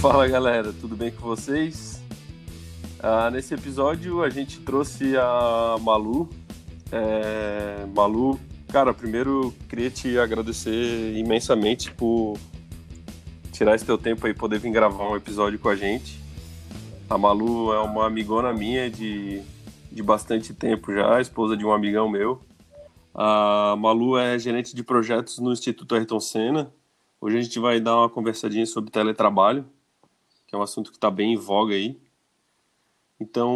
Fala galera, tudo bem com vocês? Ah, nesse episódio a gente trouxe a Malu. É, Malu, cara, primeiro queria te agradecer imensamente por tirar esse teu tempo aí poder vir gravar um episódio com a gente. A Malu é uma amigona minha de, de bastante tempo já, esposa de um amigão meu. A Malu é gerente de projetos no Instituto Ayrton Senna. Hoje a gente vai dar uma conversadinha sobre teletrabalho que é um assunto que está bem em voga aí. Então,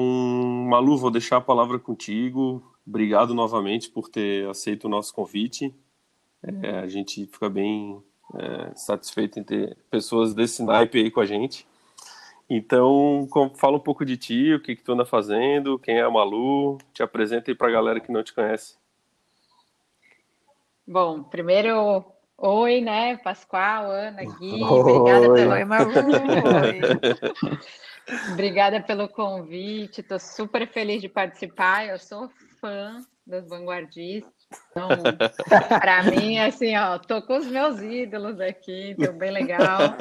Malu, vou deixar a palavra contigo. Obrigado novamente por ter aceito o nosso convite. É, a gente fica bem é, satisfeito em ter pessoas desse naipe aí com a gente. Então, fala um pouco de ti, o que, que tu anda fazendo, quem é a Malu, te apresenta aí para a galera que não te conhece. Bom, primeiro Oi, né, Pascoal, Ana, Gui, obrigada pelo... Oi, obrigada pelo convite, estou super feliz de participar, eu sou fã das vanguardistas, então, para mim, assim, ó, tô com os meus ídolos aqui, então bem legal.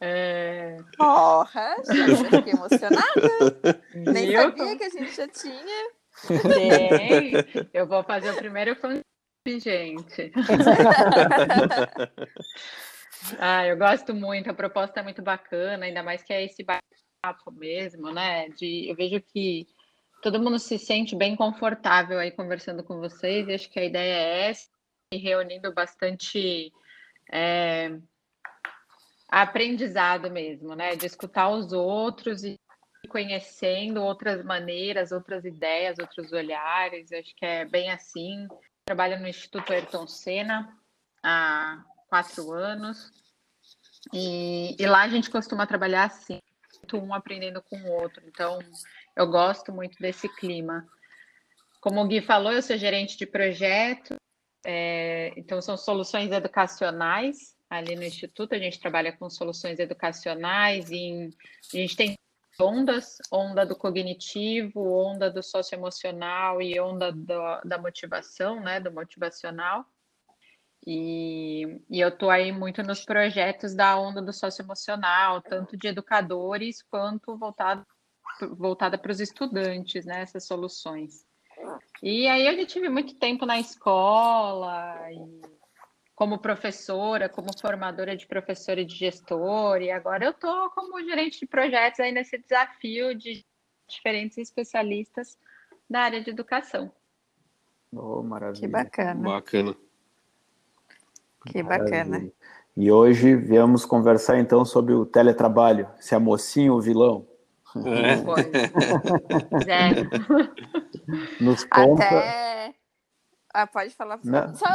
É... Porra, já fiquei emocionada. Nem sabia que a gente já tinha. Tem. Eu vou fazer o primeiro fã gente. ah, eu gosto muito, a proposta é muito bacana, ainda mais que é esse bate-papo mesmo, né? De, eu vejo que todo mundo se sente bem confortável aí conversando com vocês, e acho que a ideia é essa, e reunindo bastante é, aprendizado mesmo, né? De escutar os outros e conhecendo outras maneiras, outras ideias, outros olhares, acho que é bem assim trabalho no Instituto Ayrton Senna há quatro anos. E, e, lá a gente costuma trabalhar assim, um aprendendo com o outro. Então, eu gosto muito desse clima. Como o Gui falou, eu sou gerente de projeto, é, então são soluções educacionais ali no Instituto. A gente trabalha com soluções educacionais, em, a gente tem ondas, onda do cognitivo, onda do socioemocional e onda do, da motivação, né, do motivacional. E, e eu estou aí muito nos projetos da onda do socioemocional, tanto de educadores quanto voltado, voltada para os estudantes, né, essas soluções. E aí eu já tive muito tempo na escola e como professora, como formadora de professor e de gestor, e agora eu estou como gerente de projetos aí nesse desafio de diferentes especialistas da área de educação. Oh, maravilha. Que bacana. Bacana. Que bacana. Maravilha. E hoje viemos conversar então sobre o teletrabalho, se é mocinho ou vilão. É. é. Nos conta... Até ah, pode falar. Não. Só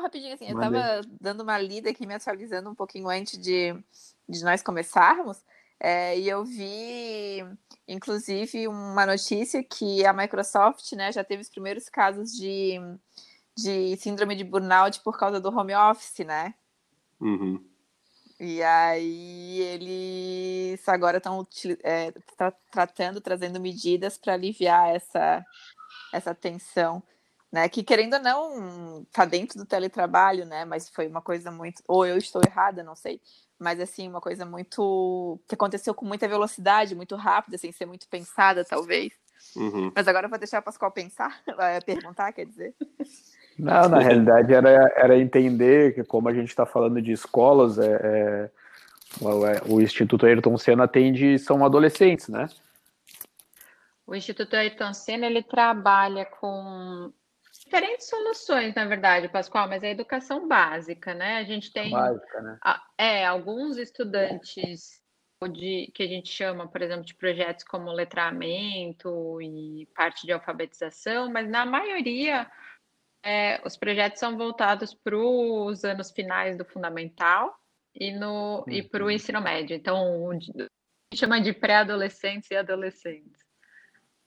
rapidinho assim, eu estava dando uma lida aqui, me atualizando um pouquinho antes de, de nós começarmos, é, e eu vi, inclusive, uma notícia que a Microsoft né, já teve os primeiros casos de, de síndrome de burnout por causa do home office, né? Uhum. E aí eles agora estão é, tra tratando, trazendo medidas para aliviar essa, essa tensão né? Que querendo ou não, tá dentro do teletrabalho, né? Mas foi uma coisa muito. Ou eu estou errada, não sei. Mas assim, uma coisa muito. que aconteceu com muita velocidade, muito rápida, sem ser muito pensada, talvez. Uhum. Mas agora eu vou deixar o Pascoal pensar, perguntar, quer dizer. Não, na realidade era, era entender que, como a gente está falando de escolas, é, é, o Instituto Ayrton Senna atende são adolescentes, né? O Instituto Ayrton Senna ele trabalha com diferentes soluções, na verdade, Pascoal, mas é educação básica, né? A gente tem básica, né? é, alguns estudantes de, que a gente chama, por exemplo, de projetos como letramento e parte de alfabetização, mas na maioria é, os projetos são voltados para os anos finais do fundamental e, no, uhum. e para o ensino médio. Então, a gente chama de pré-adolescentes e adolescentes.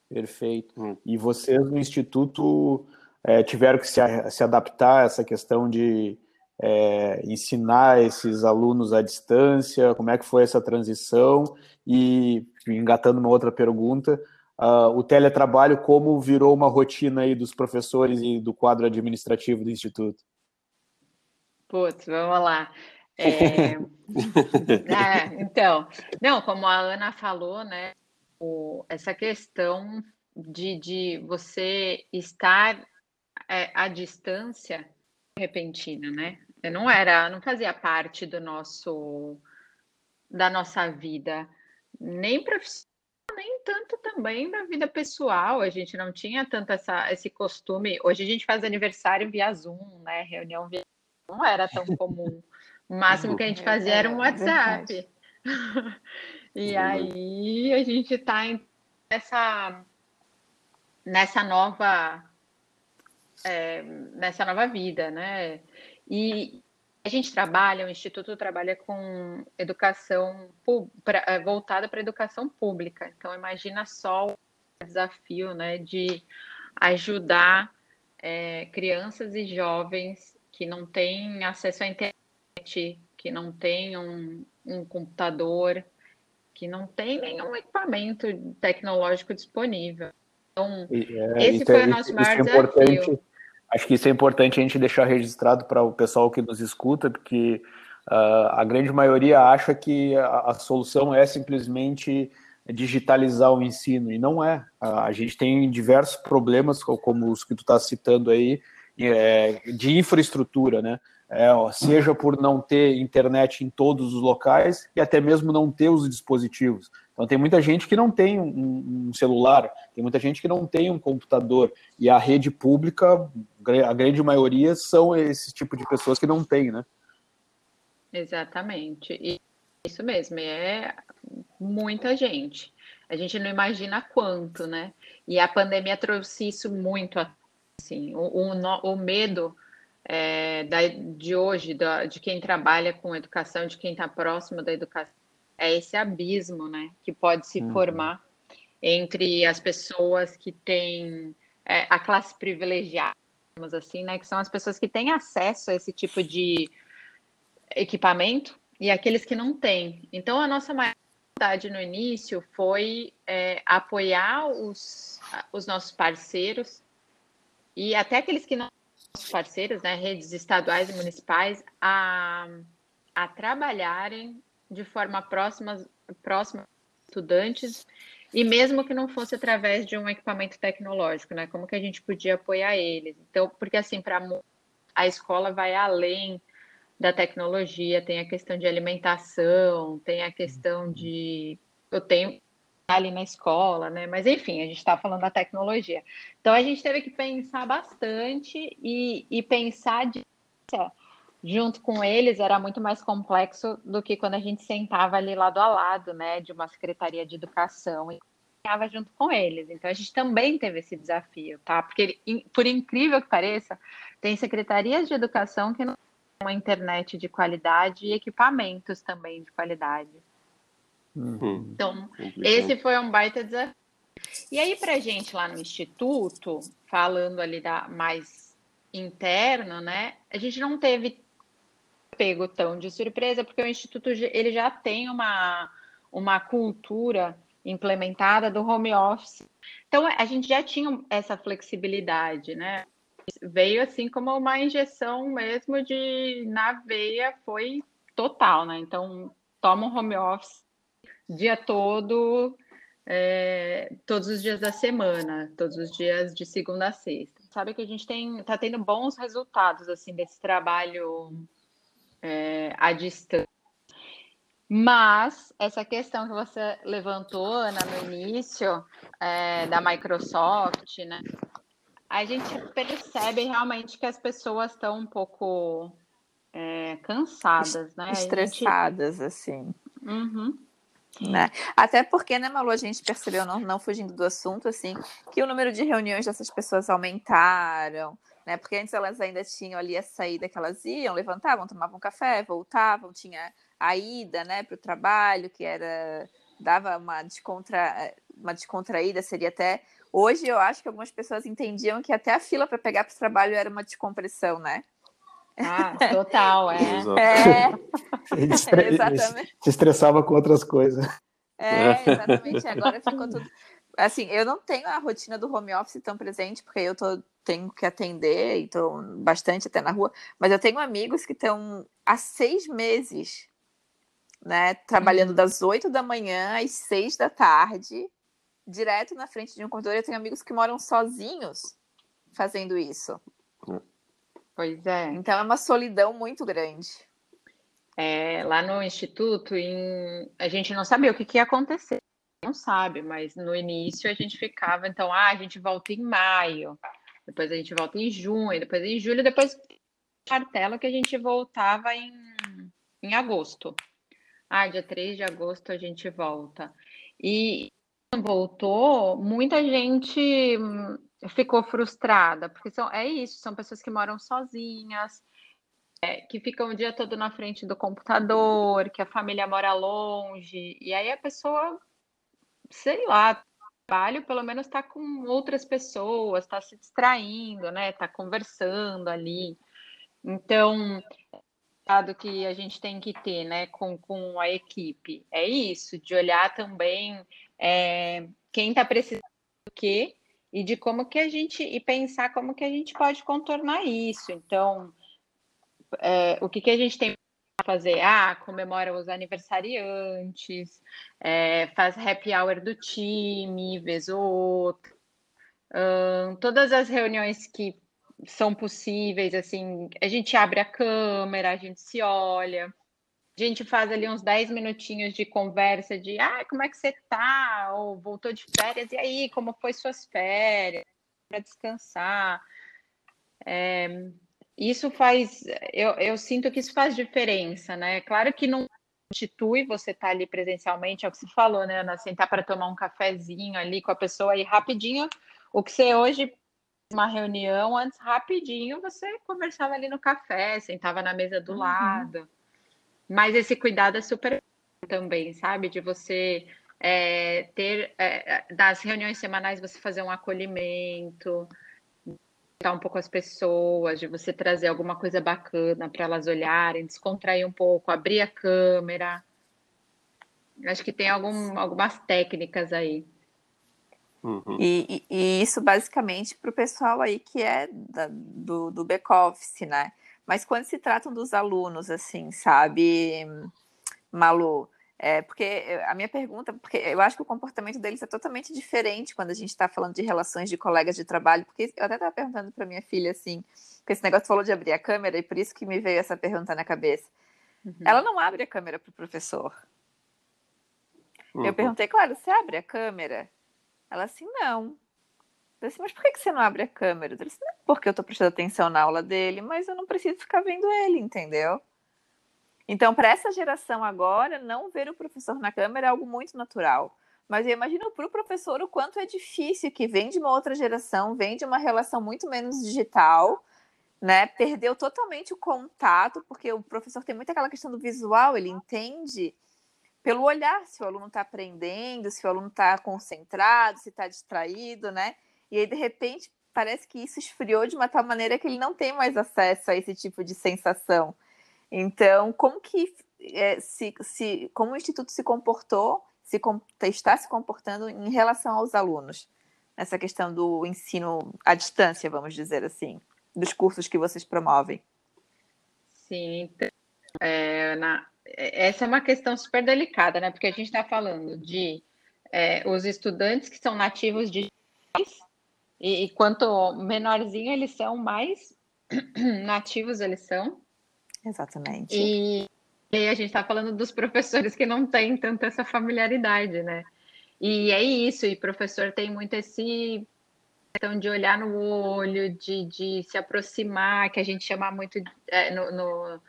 Perfeito. Hum. E vocês no Instituto é, tiveram que se, se, adaptar a essa questão de é, ensinar esses alunos à distância? Como é que foi essa transição? E engatando uma outra pergunta, uh, o teletrabalho como virou uma rotina aí dos professores e do quadro administrativo do Instituto? Putz, vamos lá. É... ah, então, não, como a Ana falou, né, o, essa questão de, de você estar é, à distância repentina, né? não era, não fazia parte do nosso da nossa vida, nem profissional, nem tanto também da vida pessoal. A gente não tinha tanto essa, esse costume. Hoje a gente faz aniversário via Zoom, né? Reunião via não era tão comum. O máximo que a gente fazia era um é WhatsApp. e aí a gente está nessa, nessa nova é, nessa nova vida, né? E a gente trabalha, o Instituto trabalha com educação pra, é, voltada para a educação pública. Então, imagina só o desafio né, de ajudar é, crianças e jovens que não têm acesso à internet, que não têm um, um computador, que não têm nenhum equipamento tecnológico disponível. Então, é, esse foi é, o nosso maior é desafio. Acho que isso é importante a gente deixar registrado para o pessoal que nos escuta, porque uh, a grande maioria acha que a, a, solução é simplesmente digitalizar o ensino, e não é. Uh, a gente tem diversos problemas, como os que tu está citando aí, é, de infraestrutura, né? É, seja por não ter internet em todos os locais e até mesmo não ter os dispositivos. Então tem muita gente que não tem um, um, celular, tem muita gente que não tem um computador e a rede pública, a grande maioria são esse tipo de pessoas que não tem, né? Exatamente. E isso mesmo, é muita gente. A gente não imagina quanto, né? E a pandemia trouxe isso muito assim, o, o, o medo é, da, de hoje, da, de quem trabalha com educação, de quem está próximo da educação, é esse abismo, né, que pode se uhum. formar entre as pessoas que têm é, a classe privilegiada, assim, né, que são as pessoas que têm acesso a esse tipo de equipamento e aqueles que não têm. Então, a nossa maior vontade no início foi é, apoiar os, os nossos parceiros e até aqueles que não são parceiros, né, redes estaduais e municipais, a, a trabalharem de forma próxima, próxima estudantes e mesmo que não fosse através de um equipamento tecnológico, né? Como que a gente podia apoiar eles? Então, porque assim, para a escola vai além da tecnologia, tem a questão de alimentação, tem a questão de eu tenho ali na escola, né? Mas enfim, a gente está falando da tecnologia. Então a gente teve que pensar bastante e, e pensar de, junto com eles era muito mais complexo do que quando a gente sentava ali lado a lado, né? De uma secretaria de educação e estava junto com eles. Então a gente também teve esse desafio, tá? Porque por incrível que pareça, tem secretarias de educação que não têm uma internet de qualidade e equipamentos também de qualidade. Uhum. Então, esse foi um baita desafio. E aí, para gente lá no Instituto, falando ali da mais interno, né? A gente não teve pego tão de surpresa, porque o Instituto ele já tem uma, uma cultura implementada do home office. Então, a gente já tinha essa flexibilidade, né? Veio assim como uma injeção mesmo de na veia, foi total, né? Então, toma um home office dia todo, é, todos os dias da semana, todos os dias de segunda a sexta. Sabe que a gente tem, tá tendo bons resultados assim desse trabalho é, à distância. Mas essa questão que você levantou, Ana, no início, é, da Microsoft, né? A gente percebe realmente que as pessoas estão um pouco é, cansadas, né? Estressadas, gente... assim. Uhum. Né? Até porque, né, Malu, a gente percebeu, não, não fugindo do assunto, assim, que o número de reuniões dessas pessoas aumentaram, né? Porque antes elas ainda tinham ali a saída que elas iam, levantavam, tomavam café, voltavam, tinha a ida, né, para o trabalho, que era dava uma, descontra, uma descontraída, seria até. Hoje eu acho que algumas pessoas entendiam que até a fila para pegar para o trabalho era uma descompressão, né? Ah, total, é. é. Exatamente. Se estressava com outras coisas. É, exatamente. Agora ficou tudo. Assim, eu não tenho a rotina do home office tão presente, porque eu tô, tenho que atender e estou bastante até na rua, mas eu tenho amigos que estão há seis meses, né, trabalhando uhum. das oito da manhã às seis da tarde, direto na frente de um computador. Eu tenho amigos que moram sozinhos fazendo isso. Pois é. Então é uma solidão muito grande. É, lá no instituto, em... a gente não sabia o que, que ia acontecer. Não sabe, mas no início a gente ficava, então, ah, a gente volta em maio, depois a gente volta em junho, depois em julho, depois martelo que a gente voltava em, em agosto. Ah, dia 3 de agosto a gente volta. E voltou, muita gente ficou frustrada, porque são, é isso, são pessoas que moram sozinhas, é, que ficam o dia todo na frente do computador, que a família mora longe, e aí a pessoa, sei lá, trabalho pelo menos está com outras pessoas, está se distraindo, né? Está conversando ali. Então, do que a gente tem que ter, né, com, com a equipe, é isso, de olhar também é, quem está precisando do quê e de como que a gente e pensar como que a gente pode contornar isso. Então, é, o que, que a gente tem fazer? Ah, comemora os aniversariantes, é, faz happy hour do time, vez ou outro. todas as reuniões que são possíveis, assim, a gente abre a câmera, a gente se olha. A gente faz ali uns 10 minutinhos de conversa de ah, como é que você tá? Ou voltou de férias, e aí, como foi suas férias? Para descansar. É, isso faz, eu, eu sinto que isso faz diferença, né? Claro que não substitui você estar tá ali presencialmente, é o que você falou, né, Ana? Sentar para tomar um cafezinho ali com a pessoa e rapidinho, o que você hoje uma reunião, antes rapidinho você conversava ali no café, sentava na mesa do uhum. lado. Mas esse cuidado é super também, sabe? De você é, ter, é, das reuniões semanais, você fazer um acolhimento, um pouco as pessoas, de você trazer alguma coisa bacana para elas olharem, descontrair um pouco, abrir a câmera. Acho que tem algum, algumas técnicas aí. Uhum. E, e, e, isso basicamente para o pessoal aí que é da, do, do back-office, né? Mas quando se tratam dos alunos, assim, sabe, Malu? É, porque a minha pergunta, porque eu acho que o comportamento deles é totalmente diferente quando a gente está falando de relações de colegas de trabalho, porque eu até estava perguntando para minha filha assim, porque esse negócio falou de abrir a câmera e por isso que me veio essa pergunta na cabeça. Uhum. Ela não abre a câmera para o professor. Uhum. Eu perguntei, claro, você abre a câmera? Ela assim, não. Eu disse, mas por que você não abre a câmera? Eu disse, não, porque eu estou prestando atenção na aula dele, mas eu não preciso ficar vendo ele, entendeu? Então, para essa geração agora, não ver o professor na câmera é algo muito natural. Mas eu imagino para o professor o quanto é difícil, que vem de uma outra geração, vem de uma relação muito menos digital, né? Perdeu totalmente o contato, porque o professor tem muito aquela questão do visual, ele entende pelo olhar se o aluno está aprendendo, se o aluno está concentrado, se está distraído, né? E aí, de repente, parece que isso esfriou de uma tal maneira que ele não tem mais acesso a esse tipo de sensação. Então, como que é, se, se, como o Instituto se comportou, se está se comportando em relação aos alunos, nessa questão do ensino à distância, vamos dizer assim, dos cursos que vocês promovem? Sim, então, é, na, essa é uma questão super delicada, né? Porque a gente está falando de é, os estudantes que são nativos de e, e quanto menorzinho eles são, mais nativos eles são. Exatamente. E, e a gente está falando dos professores que não têm tanto essa familiaridade, né? E é isso, e professor tem muito esse questão de olhar no olho, de, de se aproximar, que a gente chama muito é, no, no,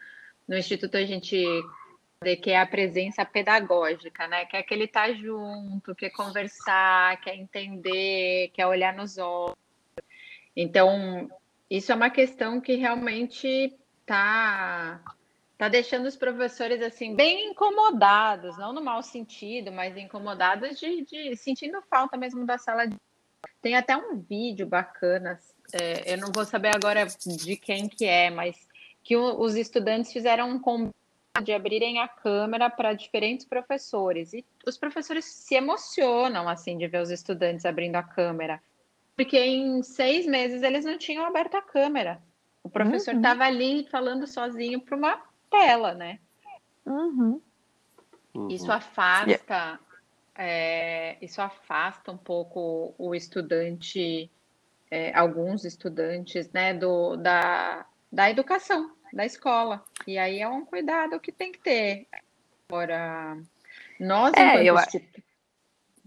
no Instituto a gente que é a presença pedagógica, né? Que é que ele tá junto, quer conversar, quer entender, quer olhar nos olhos. Então, isso é uma questão que realmente tá tá deixando os professores assim bem incomodados, não no mau sentido, mas incomodados de, de sentindo falta mesmo da sala de tem até um vídeo bacana, é, eu não vou saber agora de quem que é, mas que o, os estudantes fizeram um de abrirem a câmera para diferentes professores. E os professores se emocionam assim de ver os estudantes abrindo a câmera, porque em seis meses eles não tinham aberto a câmera. O professor estava uhum. ali falando sozinho para uma tela, né? Uhum. Isso uhum. afasta, é, isso afasta um pouco o estudante, é, alguns estudantes, né, do, da, da educação, da escola. E aí é um cuidado que tem que ter. Agora, nós, é, eu...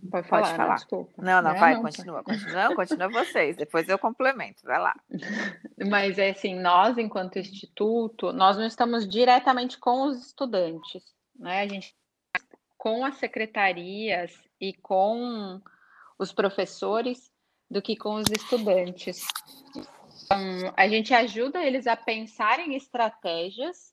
Pode falar, Pode falar. Não, desculpa. Não, não, não vai, não, continua, continua, continua vocês, depois eu complemento, vai lá. Mas é assim, nós, enquanto instituto, nós não estamos diretamente com os estudantes, né? A gente com as secretarias e com os professores do que com os estudantes. Então, a gente ajuda eles a pensarem estratégias,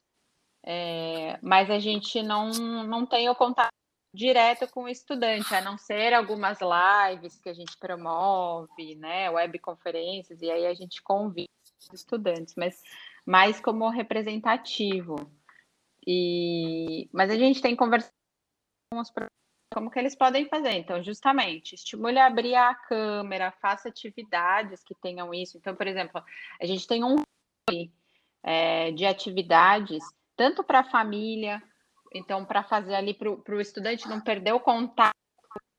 é, mas a gente não, não tem o contato direto com o estudante, a não ser algumas lives que a gente promove, né, webconferências, e aí a gente convida os estudantes, mas mais como representativo. E, mas a gente tem conversado com os como que eles podem fazer. Então, justamente, estimule a abrir a câmera, faça atividades que tenham isso. Então, por exemplo, a gente tem um é, de atividades, tanto para a família, então, para fazer ali para o estudante não perder o contato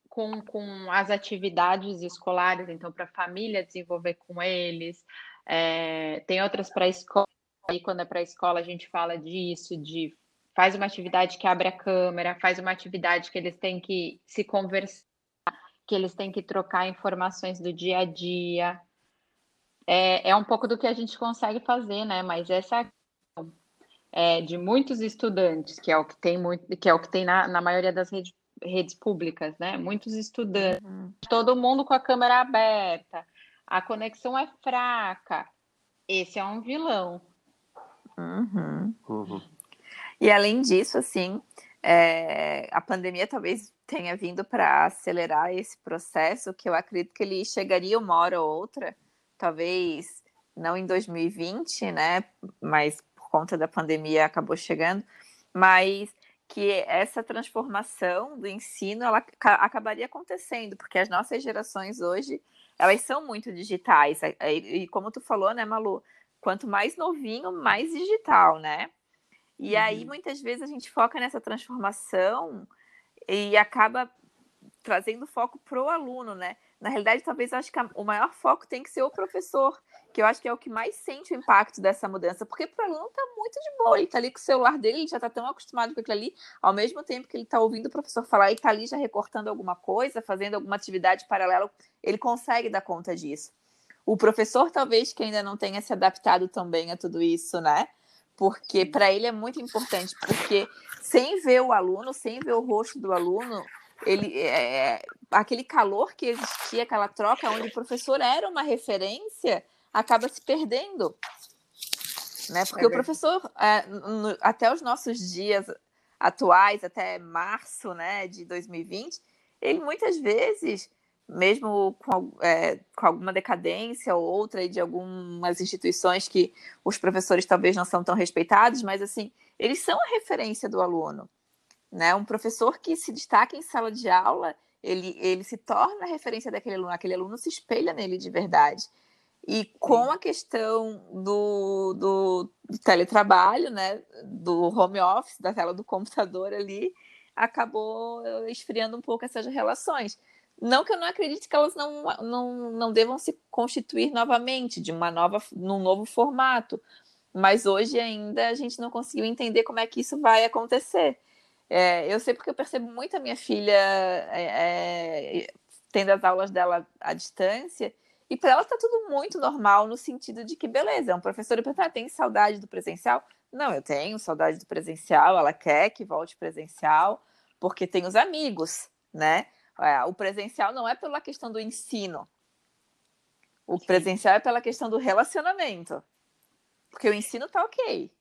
com, com as atividades escolares, então, para a família desenvolver com eles. É, tem outras para a escola, aí quando é para a escola a gente fala disso, de faz uma atividade que abre a câmera, faz uma atividade que eles têm que se conversar, que eles têm que trocar informações do dia a dia. É, é um pouco do que a gente consegue fazer, né? Mas essa é, de muitos estudantes, que é o que tem muito, que é o que tem na, na maioria das redes, redes públicas, né? Muitos estudantes, uhum. todo mundo com a câmera aberta, a conexão é fraca. Esse é um vilão. Uhum. Uhum. E além disso, assim, é, a pandemia talvez tenha vindo para acelerar esse processo, que eu acredito que ele chegaria uma hora ou outra, talvez não em 2020, né? Mas conta da pandemia acabou chegando, mas que essa transformação do ensino ela acabaria acontecendo, porque as nossas gerações hoje elas são muito digitais. E como tu falou, né, Malu? Quanto mais novinho, mais digital, né? E uhum. aí, muitas vezes, a gente foca nessa transformação e acaba trazendo foco para o aluno, né? Na realidade, talvez eu acho que o maior foco tem que ser o professor, que eu acho que é o que mais sente o impacto dessa mudança, porque para o aluno está muito de boa, ele está ali com o celular dele, ele já está tão acostumado com aquilo ali, ao mesmo tempo que ele está ouvindo o professor falar e está ali já recortando alguma coisa, fazendo alguma atividade paralela, ele consegue dar conta disso. O professor, talvez, que ainda não tenha se adaptado também a tudo isso, né? porque para ele é muito importante, porque sem ver o aluno, sem ver o rosto do aluno, ele é, aquele calor que existia, aquela troca onde o professor era uma referência, acaba se perdendo. Né? Porque é o professor, é, no, até os nossos dias atuais, até março né, de 2020, ele muitas vezes mesmo com, é, com alguma decadência ou outra de algumas instituições que os professores talvez não são tão respeitados, mas assim, eles são a referência do aluno. Né? Um professor que se destaca em sala de aula, ele, ele se torna a referência daquele aluno, aquele aluno se espelha nele de verdade. E com a questão do, do, do teletrabalho, né, do home office, da tela do computador ali, acabou esfriando um pouco essas relações. Não que eu não acredite que elas não, não, não devam se constituir novamente, de uma nova, num novo formato. Mas hoje ainda a gente não conseguiu entender como é que isso vai acontecer. É, eu sei porque eu percebo muito a minha filha é, é, tendo as aulas dela à distância, e para ela está tudo muito normal, no sentido de que, beleza, é um professor e ah, tem saudade do presencial? Não, eu tenho saudade do presencial, ela quer que volte presencial, porque tem os amigos, né? É, o presencial não é pela questão do ensino. O presencial é pela questão do relacionamento. Porque o ensino tá ok.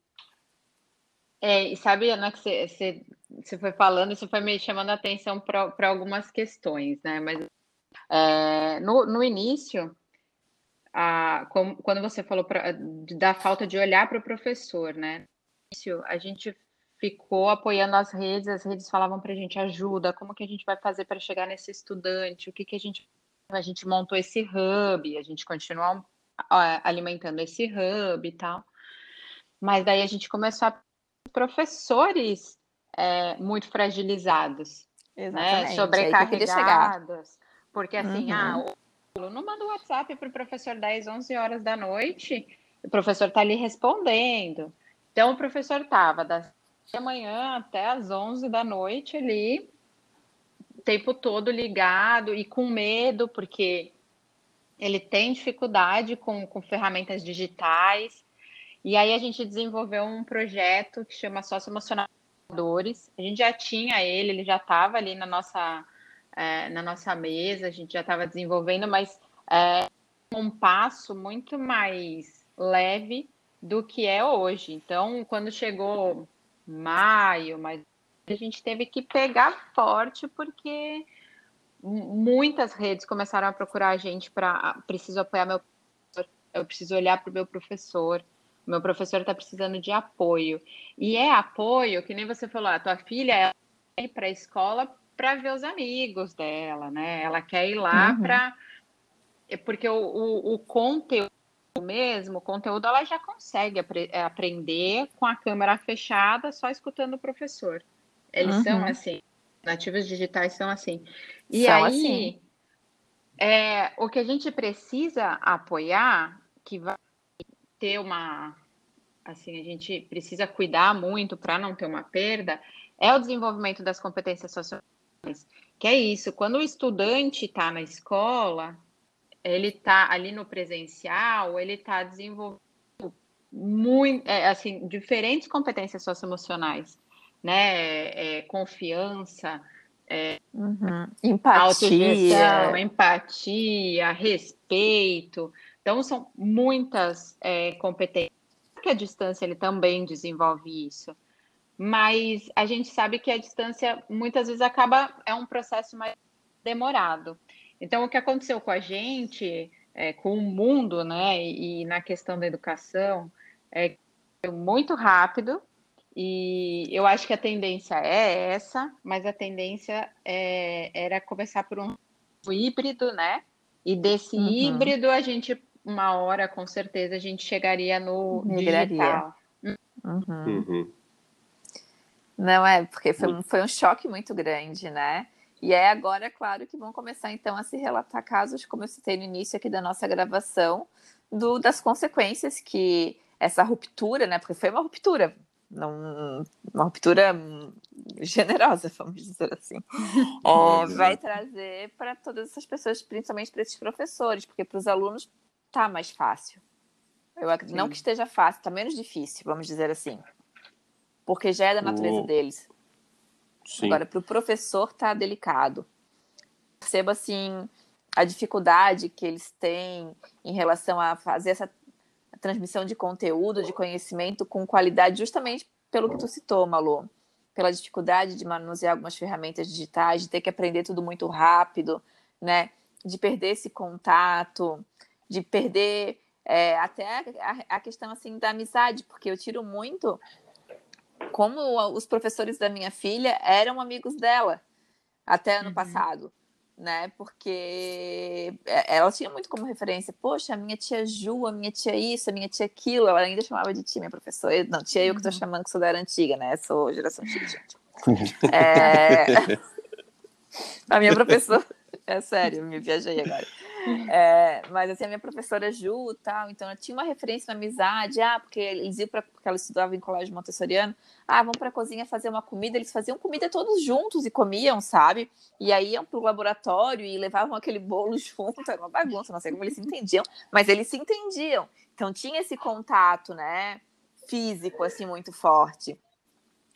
É, e sabe, Ana, que você, você, você foi falando, isso foi me chamando a atenção para algumas questões, né? Mas é, no, no início, a, como, quando você falou pra, da falta de olhar para o professor, né? A gente ficou apoiando as redes, as redes falavam para a gente ajuda, como que a gente vai fazer para chegar nesse estudante, o que, que a gente a gente montou esse hub, a gente continua alimentando esse hub e tal. Mas daí a gente começou a professores é, muito fragilizados, né? sobrecarregados. Porque assim, ah, uhum. ah, o aluno manda o WhatsApp para o professor 10, 11 horas da noite, o professor está ali respondendo. Então o professor estava das da manhã até as 11 da noite ali, o tempo todo ligado e com medo, porque ele tem dificuldade com, com ferramentas digitais. E aí a gente desenvolveu um projeto que chama Socioemocionadores. A gente já tinha ele, ele já estava ali na nossa, é, na nossa mesa, a gente já estava desenvolvendo, mas é um passo muito mais leve do que é hoje. Então, quando chegou maio, mas a gente teve que pegar forte porque muitas redes começaram a procurar a gente para ah, preciso apoiar meu eu preciso olhar para o meu professor meu professor está precisando de apoio e é apoio que nem você falou a tua filha é para a escola para ver os amigos dela né ela quer ir lá uhum. para é porque o, o, o, conteúdo mesmo o conteúdo ela já consegue apre aprender com a câmera fechada só escutando o professor eles uhum. são assim nativos digitais são assim. E são aí, assim. É, o que a gente precisa apoiar, que vai ter uma. Assim, a gente precisa cuidar muito para não ter uma perda, é o desenvolvimento das competências sociais. Que é isso, quando o estudante está na escola, ele está ali no presencial, ele está desenvolvendo muito, é, assim, diferentes competências socioemocionais né? É, confiança, é, uhum. empatia, empatia, respeito. Então, são muitas é, competências que a distância ele também desenvolve isso. Mas a gente sabe que a distância muitas vezes acaba é um processo mais demorado. Então, o que aconteceu com a gente, é, com o mundo, né, e, na questão da educação, é muito rápido, e eu acho que a tendência é essa, mas a tendência é, era começar por um híbrido, né? E desse uhum. híbrido a gente, uma hora com certeza, a gente chegaria no Migraria. digital. Uhum. Uhum. Não é, porque foi, um, foi um choque muito grande, né? E é agora, claro, que vão começar então a se relatar casos, como eu citei no início aqui da nossa gravação, do, das consequências que essa ruptura, né? Porque foi uma ruptura, não, uma ruptura generosa, vamos dizer assim, é, vai trazer para todas essas pessoas, principalmente para esses professores, porque para os alunos tá mais fácil. Eu Sim. não que esteja fácil, está menos difícil, vamos dizer assim, porque já é da natureza o... deles. Sim. Agora para o professor tá delicado. Perceba assim a dificuldade que eles têm em relação a fazer essa transmissão de conteúdo, de conhecimento com qualidade, justamente pelo que tu citou, Malu. Pela dificuldade de manusear algumas ferramentas digitais, de ter que aprender tudo muito rápido, né? De perder esse contato, de perder é, até a, a questão assim da amizade, porque eu tiro muito como os professores da minha filha eram amigos dela até ano uhum. passado né? Porque é, ela tinha muito como referência, poxa, a minha tia Ju, a minha tia isso, a minha tia aquilo, ela ainda chamava de tia, minha professora. Não, tia eu que tô uhum. chamando que sou da era antiga, né? Sou geração X, gente. é... A minha professora, é sério, me viajei agora. É, mas assim, a minha professora Ju tal, então ela tinha uma referência na amizade, ah, porque eles iam para porque ela estudava em colégio montessoriano, ah, vão para a cozinha fazer uma comida, eles faziam comida todos juntos e comiam, sabe? E aí iam para o laboratório e levavam aquele bolo junto, era uma bagunça, não sei como eles se entendiam, mas eles se entendiam. Então tinha esse contato, né, físico assim muito forte.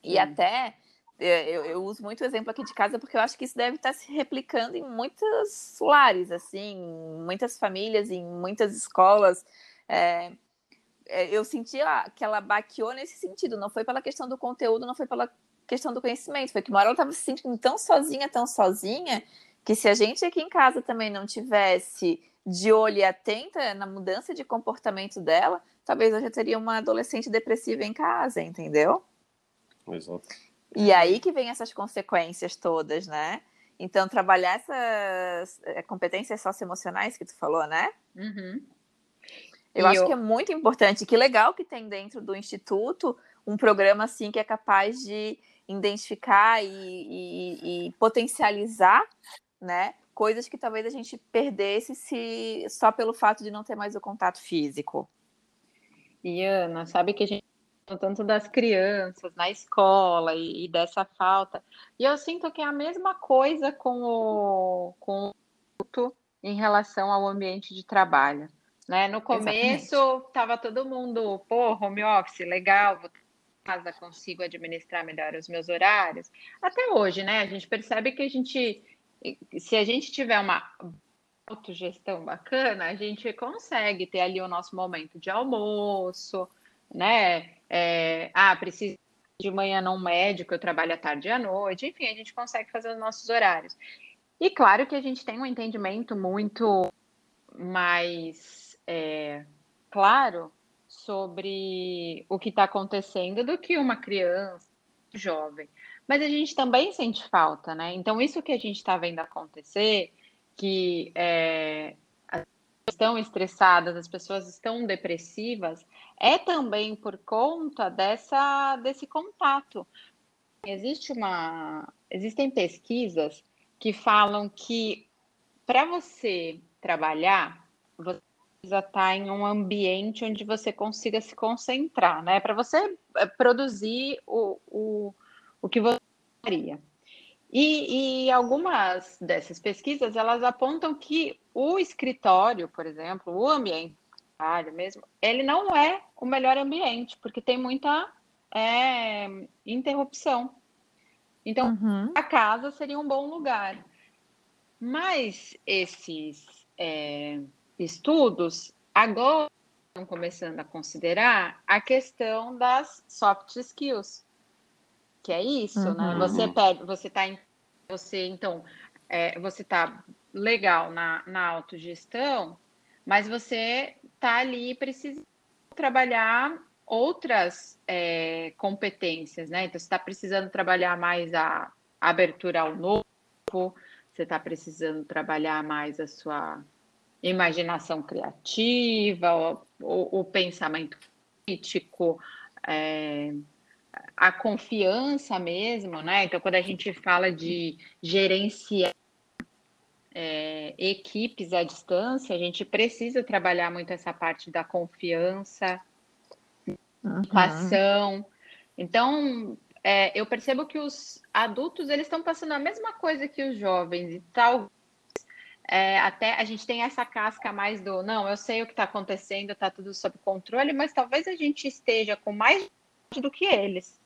E hum. até eu, eu, uso muito o exemplo aqui de casa porque eu acho que isso deve estar se replicando em muitos lares, assim, muitas famílias, em muitas escolas. É, é, eu senti que ela baqueou nesse sentido, não foi pela questão do conteúdo, não foi pela questão do conhecimento, foi que uma hora ela estava se sentindo tão sozinha, tão sozinha, que se a gente aqui em casa também não tivesse de olho e atenta na mudança de comportamento dela, talvez eu já teria uma adolescente depressiva em casa, entendeu? Exato. E aí que vem essas consequências todas, né? Então, trabalhar essas é, competências socioemocionais que tu falou, né? Uhum. Eu e acho eu... que é muito importante. Que legal que tem dentro do Instituto um programa assim que é capaz de identificar e, e, e potencializar, né? Coisas que talvez a gente perdesse se só pelo fato de não ter mais o contato físico. E Ana, sabe que a gente tanto das crianças na escola e, e, dessa falta. E eu sinto que é a mesma coisa com o, com o em relação ao ambiente de trabalho. Né? No começo estava todo mundo, pô, home office, legal, vou casa consigo administrar melhor os meus horários. Até hoje, né? A gente percebe que a gente, se a gente tiver uma autogestão bacana, a gente consegue ter ali o nosso momento de almoço, né? É, ah, preciso de manhã num médico, eu trabalho à tarde e à noite, enfim, a gente consegue fazer os nossos horários. E claro que a gente tem um entendimento muito mais é, claro sobre o que está acontecendo do que uma criança jovem. Mas a gente também sente falta, né? Então, isso que a gente está vendo acontecer, que é, estão estressadas, as pessoas estão depressivas, é também por conta dessa, desse contato. Existe uma, existem pesquisas que falam que para você trabalhar, você precisa estar em um ambiente onde você consiga se concentrar, né? Para você eh, produzir o, o, o que você faria. E, e, algumas dessas pesquisas elas apontam que o escritório, por exemplo, o ambiente mesmo, ele não é o melhor ambiente, porque tem muita é, interrupção. Então, uhum. a casa seria um bom lugar. Mas esses é, estudos agora estão começando a considerar a questão das soft skills que é isso, né? uhum. né? Você pede, você tá em, você então, é, você tá legal na, na autogestão, mas você tá ali precisando trabalhar outras é, competências, né? Então, você está precisando trabalhar mais a, a abertura ao novo, você está precisando trabalhar mais a sua imaginação criativa, o, o, o pensamento crítico, é, a confiança mesmo, né? Então, quando a gente fala de gerenciar é, equipes à distância, a gente precisa trabalhar muito essa parte da confiança, uhum. Então, é, eu percebo que os adultos eles estão passando a mesma coisa que os jovens e tal. É, até a gente tem essa casca mais do não, eu sei o que está acontecendo, está tudo sob controle, mas talvez a gente esteja com mais do que eles.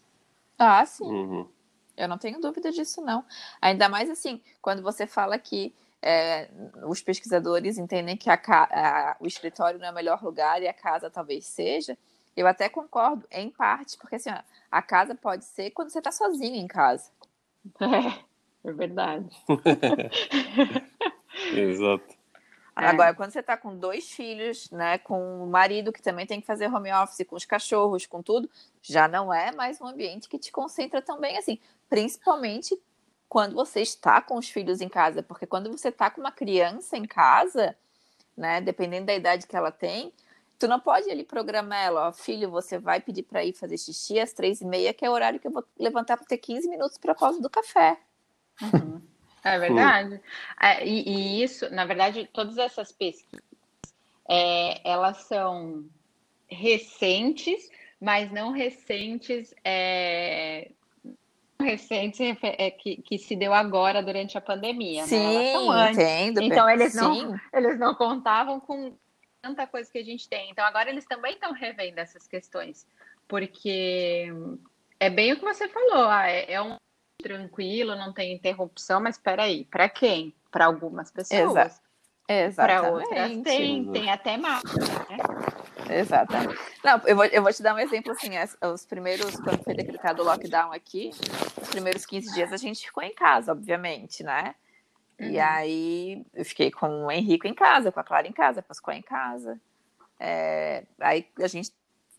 Ah, sim. Uhum. Eu não tenho dúvida disso, não. Ainda mais assim, quando você fala que é, os pesquisadores entendem que a, a, o escritório não é o melhor lugar e a casa talvez seja, eu até concordo, em parte, porque assim, ó, a casa pode ser quando você está sozinho em casa. É, é verdade. Exato. É. Agora, quando você está com dois filhos, né, com o marido que também tem que fazer home office, com os cachorros, com tudo, já não é mais um ambiente que te concentra tão bem assim. Principalmente quando você está com os filhos em casa, porque quando você está com uma criança em casa, né, dependendo da idade que ela tem, tu não pode ali programar ela, ó, filho, você vai pedir para ir fazer xixi às três e meia, que é o horário que eu vou levantar para ter 15 minutos para a pausa do café. Uhum. É verdade. É, e, e, isso, na verdade, todas essas pesquisas, é, elas são recentes, mas não recentes, é, recentes é, que, que se deu agora durante a pandemia. Sim, né? Elas entendo. Então eles não, eles não contavam com tanta coisa que a gente tem. Então agora eles também estão revendo essas questões, porque é bem o que você falou. Ah, é, é um tranquilo, não tem interrupção, mas espera aí, para quem? Para algumas pessoas. Exa Para outras tem, tem até mais. Né? Exatamente. Não, eu vou, eu vou te dar um exemplo assim, os primeiros, quando foi decretado o lockdown aqui, os primeiros 15 dias a gente ficou em casa, obviamente, né? Uhum. E aí eu fiquei com o Henrique em casa, com a Clara em casa, a Pascoal em casa. É, aí a gente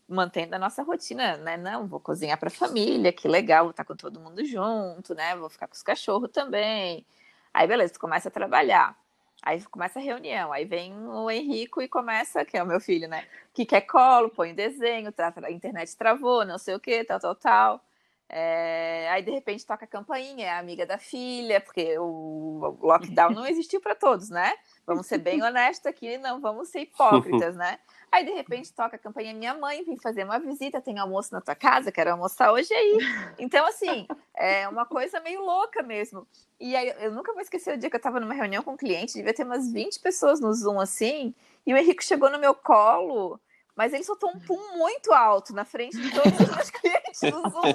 mantendo a nossa rotina, né? Não, vou cozinhar para a família, que legal, vou estar com todo mundo junto, né? Vou ficar com os cachorros também. Aí, beleza, tu começa a trabalhar. Aí começa a reunião, aí vem o Henrico e começa, que é o meu filho, né? Que quer colo, põe desenho, a internet travou, não sei o que, tal, tal, tal. É, aí, de repente, toca a campainha, é a amiga da filha, porque o lockdown não existiu para todos, né? Vamos ser bem honestos aqui, não vamos ser hipócritas, né? Aí, de repente, toca a campainha, minha mãe vem fazer uma visita, tem almoço na tua casa, quero almoçar hoje aí. Então, assim, é uma coisa meio louca mesmo. E aí, eu nunca vou esquecer o dia que eu estava numa reunião com um cliente, devia ter umas 20 pessoas no Zoom, assim, e o Henrique chegou no meu colo mas ele soltou um pum muito alto na frente de todos os meus clientes do Zoom.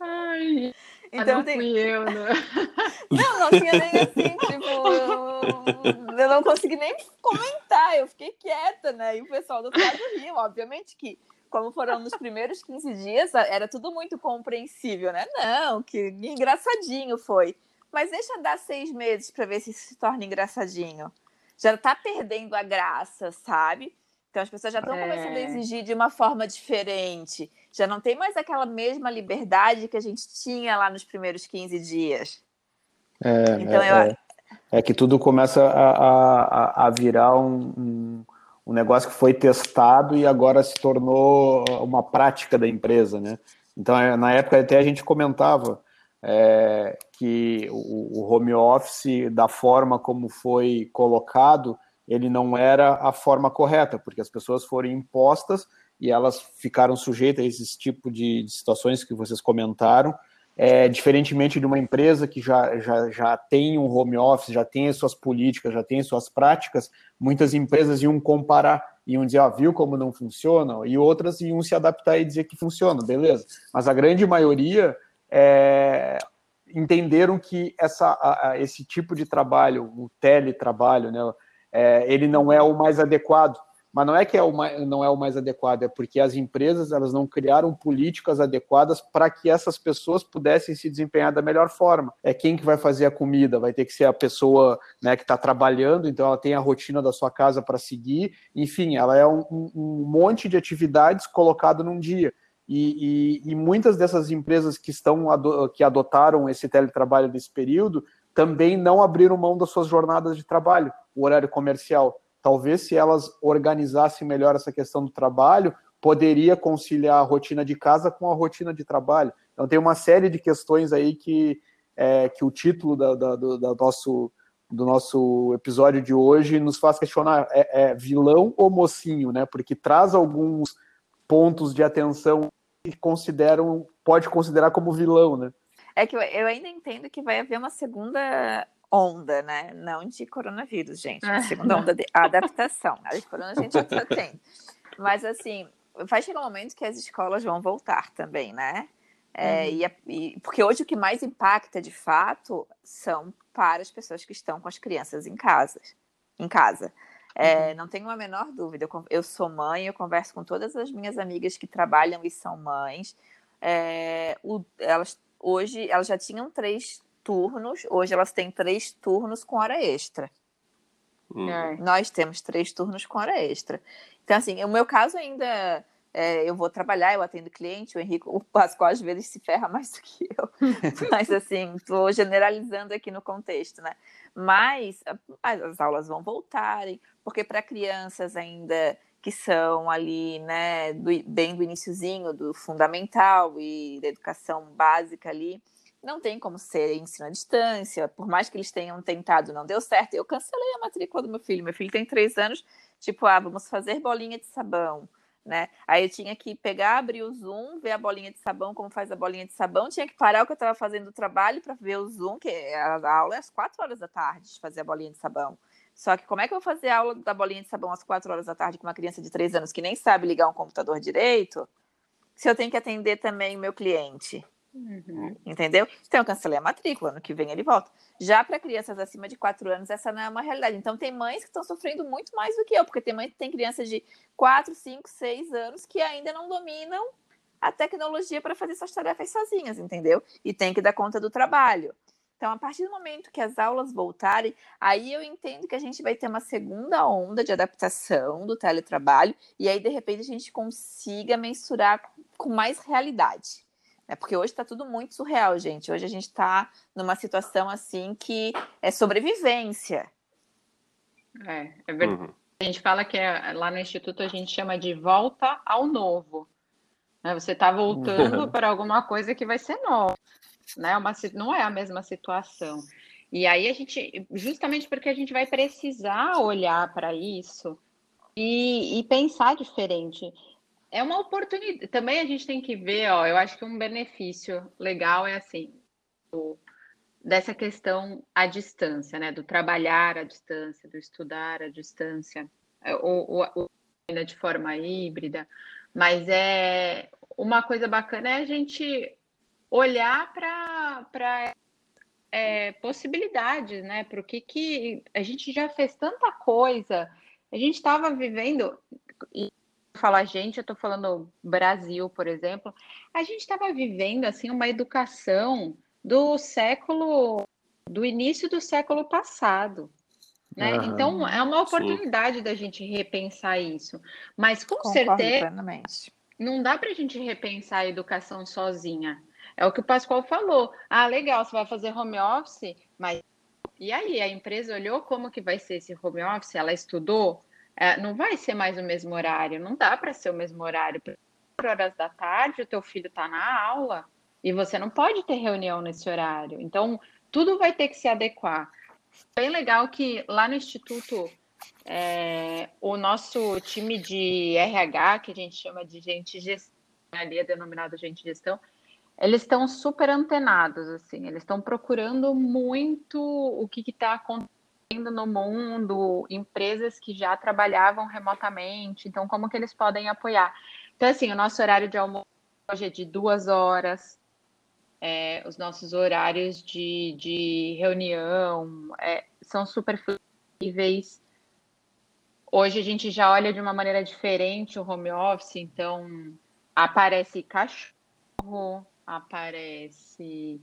Ai, então, não tem... fui eu, né? Não, não tinha nem assim, tipo, eu não consegui nem comentar, eu fiquei quieta, né? E o pessoal do outro lado riu, obviamente que como foram nos primeiros 15 dias, era tudo muito compreensível, né? Não, que engraçadinho foi. Mas deixa dar seis meses para ver se se torna engraçadinho já está perdendo a graça, sabe? Então as pessoas já estão é. começando a exigir de uma forma diferente. Já não tem mais aquela mesma liberdade que a gente tinha lá nos primeiros 15 dias. É, então, é, eu... é, é que tudo começa a, a, a virar um, um, um, negócio que foi testado e agora se tornou uma prática da empresa, né? Então, é, na época até a gente comentava, é, que o, o, home office, da forma como foi colocado, ele não era a forma correta, porque as pessoas foram impostas e elas ficaram sujeitas a esse tipo de, situações que vocês comentaram, é, diferentemente de uma empresa que já, já, já tem um home office, já tem as suas políticas, já tem as suas práticas, muitas empresas iam comparar, iam dizer, ah, viu como não funciona, e outras iam se adaptar e dizer que funciona, beleza. Mas a grande maioria é, entenderam que essa, a, esse tipo de trabalho, o teletrabalho, né, é, ele não é o mais adequado. Mas não é que é o mais, não é o mais adequado, é porque as empresas elas não criaram políticas adequadas para que essas pessoas pudessem se desempenhar da melhor forma. É quem que vai fazer a comida, vai ter que ser a pessoa né, que está trabalhando, então ela tem a rotina da sua casa para seguir. Enfim, ela é um, um monte de atividades colocado num dia. E, e, e, muitas dessas empresas que estão que adotaram esse teletrabalho desse período também não abriram mão das suas jornadas de trabalho, o horário comercial. Talvez se elas organizassem melhor essa questão do trabalho, poderia conciliar a rotina de casa com a rotina de trabalho. Então tem uma série de questões aí que, é, que o título da, da, do, da nosso, do nosso episódio de hoje nos faz questionar: é, é vilão ou mocinho, né? Porque traz alguns pontos de atenção que consideram, pode considerar como vilão, né? É que eu, eu ainda entendo que vai haver uma segunda onda, né? Não de coronavírus, gente. Uma segunda onda de adaptação. A de corona a gente já tá tendo. Mas, assim, vai chegar um momento que as escolas vão voltar também, né? É, uhum. e, e, porque hoje o que mais impacta, de fato, são para as pessoas que estão com as crianças em casa. Em casa. É, uhum. Não tenho a menor dúvida. Eu, eu, sou mãe, eu converso com todas as minhas amigas que trabalham e são mães. É, o, elas hoje elas já tinham três turnos, hoje elas têm três turnos com hora extra. Uhum. Nós temos três turnos com hora extra. Então, assim, o meu caso ainda é, eu vou trabalhar, eu atendo cliente, o Henrique, o Pascoal às vezes se ferra mais do que eu. Mas assim, estou generalizando aqui no contexto, né? Mas as aulas vão voltarem, porque para crianças ainda que são ali, né, do, bem do iníciozinho, do fundamental e da educação básica ali, não tem como ser ensino à distância, por mais que eles tenham tentado, não deu certo. Eu cancelei a matrícula do meu filho. Meu filho tem três anos, tipo, ah, vamos fazer bolinha de sabão. Né? Aí eu tinha que pegar, abrir o Zoom, ver a bolinha de sabão, como faz a bolinha de sabão, tinha que parar o que eu estava fazendo o trabalho para ver o Zoom, que a aula é às quatro horas da tarde, de fazer a bolinha de sabão. Só que como é que eu vou fazer aula da bolinha de sabão às quatro horas da tarde com uma criança de três anos que nem sabe ligar um computador direito, se eu tenho que atender também o meu cliente? Uhum. Entendeu? Então eu cancelei a matrícula, ano que vem ele volta. Já para crianças acima de quatro anos, essa não é uma realidade. Então tem mães que estão sofrendo muito mais do que eu, porque tem mães que tem crianças de quatro, cinco, seis anos que ainda não dominam a tecnologia para fazer suas tarefas sozinhas, entendeu? E tem que dar conta do trabalho. Então, a partir do momento que as aulas voltarem, aí eu entendo que a gente vai ter uma segunda onda de adaptação do teletrabalho, e aí, de repente, a gente consiga mensurar com mais realidade. Né? Porque hoje está tudo muito surreal, gente. Hoje a gente está numa situação assim que é sobrevivência. É, é verdade. Uhum. A gente fala que é, lá no Instituto a gente chama de volta ao novo. Né? Você está voltando uhum. para alguma coisa que vai ser nova né? Uma, não é a mesma situação. E aí a gente, justamente porque a gente vai precisar olhar para isso e, e, pensar diferente. É uma oportunidade. Também a gente tem que ver, ó, eu acho que um benefício legal é assim, o, dessa questão à distância, né? Do trabalhar à distância, do estudar à distância, ou, ou, ou de forma híbrida. Mas é uma coisa bacana é a gente olhar para é, possibilidades, né? Para o que, que a gente já fez tanta coisa. A gente estava vivendo, e falar gente, eu estou falando Brasil, por exemplo, a gente estava vivendo assim uma educação do século, do início do século passado. Né? Uhum. Então é uma oportunidade Sim. da gente repensar isso. Mas com Concordo certeza plenamente. não dá para a gente repensar a educação sozinha. É o que o Pascoal falou. Ah, legal, você vai fazer home office, mas e aí? A empresa olhou como que vai ser esse home office? Ela estudou? É, não vai ser mais o mesmo horário, não dá para ser o mesmo horário. Por horas da tarde, o teu filho está na aula e você não pode ter reunião nesse horário. Então, tudo vai ter que se adequar. Bem legal que lá no Instituto, é, o nosso time de RH, que a gente chama de gente gestão, ali é denominado gente gestão, eles estão super antenados, assim, eles estão procurando muito o que está acontecendo no mundo, empresas que já trabalhavam remotamente, então como que eles podem apoiar. Então, assim, o nosso horário de almoço hoje é de duas horas, é, os nossos horários de, de reunião é, são super flexíveis. Hoje a gente já olha de uma maneira diferente o home office, então aparece cachorro, aparece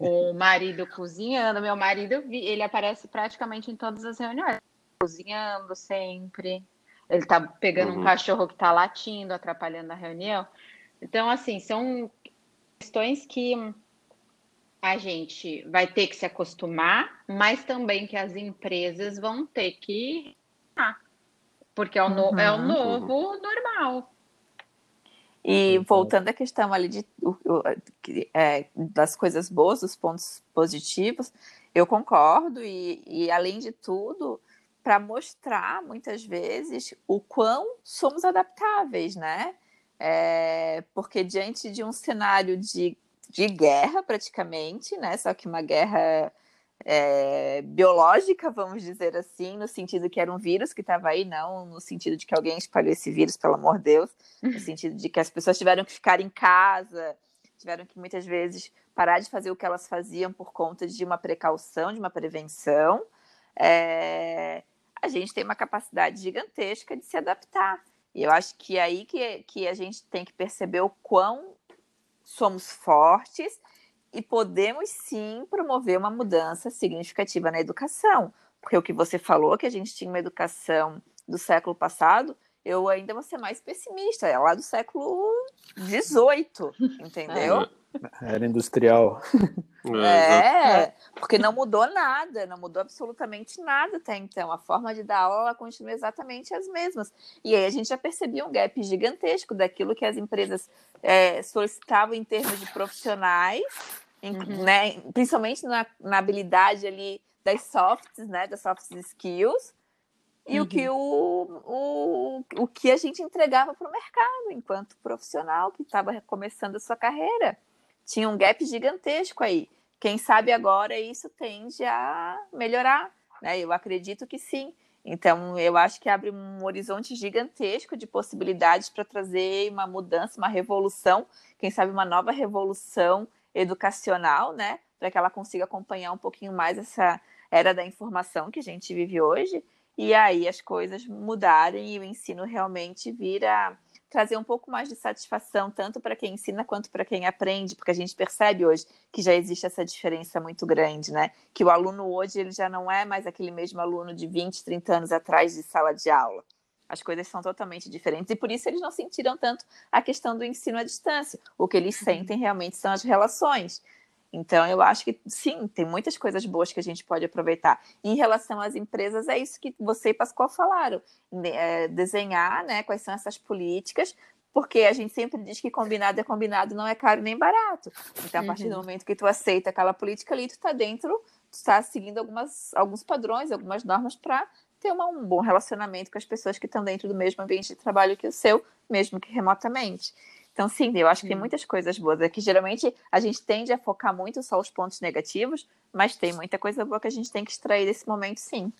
o marido cozinhando. Meu marido, ele aparece praticamente em todas as reuniões, cozinhando sempre. Ele tá pegando uhum. um cachorro que tá latindo, atrapalhando a reunião. Então, assim, são questões que a gente vai ter que se acostumar, mas também que as empresas vão ter que. Porque é o, no, uhum. é o uhum. novo normal. E voltando à questão ali de, é, das coisas boas, dos pontos positivos, eu concordo, e, e além de tudo, para mostrar muitas vezes o quão somos adaptáveis, né? É, porque diante de um cenário de, de guerra, praticamente, né? Só que uma guerra é, biológica, vamos dizer assim, no sentido que era um vírus que estava aí, não no sentido de que alguém espalhou esse vírus, pelo amor de Deus, no sentido de que as pessoas tiveram que ficar em casa, tiveram que muitas vezes parar de fazer o que elas faziam por conta de uma precaução, de uma prevenção. É, a gente tem uma capacidade gigantesca de se adaptar. E eu acho que é aí que, que a gente tem que perceber o quão somos fortes e podemos sim promover uma mudança significativa na educação, porque o que você falou, que a gente tinha uma educação do século passado, eu ainda vou ser mais pessimista, é lá do século XVIII, entendeu? É. Era industrial. É, porque não mudou nada, não mudou absolutamente nada até então. A forma de dar aula continua exatamente as mesmas. E aí a gente já percebia um gap gigantesco daquilo que as empresas é, solicitavam em termos de profissionais uhum. né? Principalmente na, na habilidade ali das softs, né? Das soft skills. E uhum. o que o, o, o que a gente entregava para o mercado enquanto profissional que estava começando a sua carreira. Tinha um gap gigantesco aí. Quem sabe agora isso tende a melhorar, né? Eu acredito que sim. Então, eu acho que abre um horizonte gigantesco de possibilidades para trazer uma mudança, uma revolução, quem sabe uma nova revolução educacional, né, para que ela consiga acompanhar um pouquinho mais essa era da informação que a gente vive hoje, e aí as coisas mudarem e o ensino realmente vir a trazer um pouco mais de satisfação, tanto para quem ensina quanto para quem aprende, porque a gente percebe hoje que já existe essa diferença muito grande, né? Que o aluno hoje ele já não é mais aquele mesmo aluno de 20, 30 anos atrás de sala de aula. As coisas são totalmente diferentes e por isso eles não sentiram tanto a questão do ensino à distância. O que eles uhum. sentem realmente são as relações. Então, eu acho que sim, tem muitas coisas boas que a gente pode aproveitar. Em relação às empresas, é isso que você e Pascoal falaram: é, desenhar né, quais são essas políticas, porque a gente sempre diz que combinado é combinado, não é caro nem barato. Então, a partir do uhum. momento que tu aceita aquela política ali, tu está dentro, tu está seguindo algumas, alguns padrões, algumas normas para ter uma, um bom relacionamento com as pessoas que estão dentro do mesmo ambiente de trabalho que o seu, mesmo que remotamente. Então, sim, eu acho que tem muitas coisas boas. É que geralmente a gente tende a focar muito só os pontos negativos, mas tem muita coisa boa que a gente tem que extrair desse momento, sim.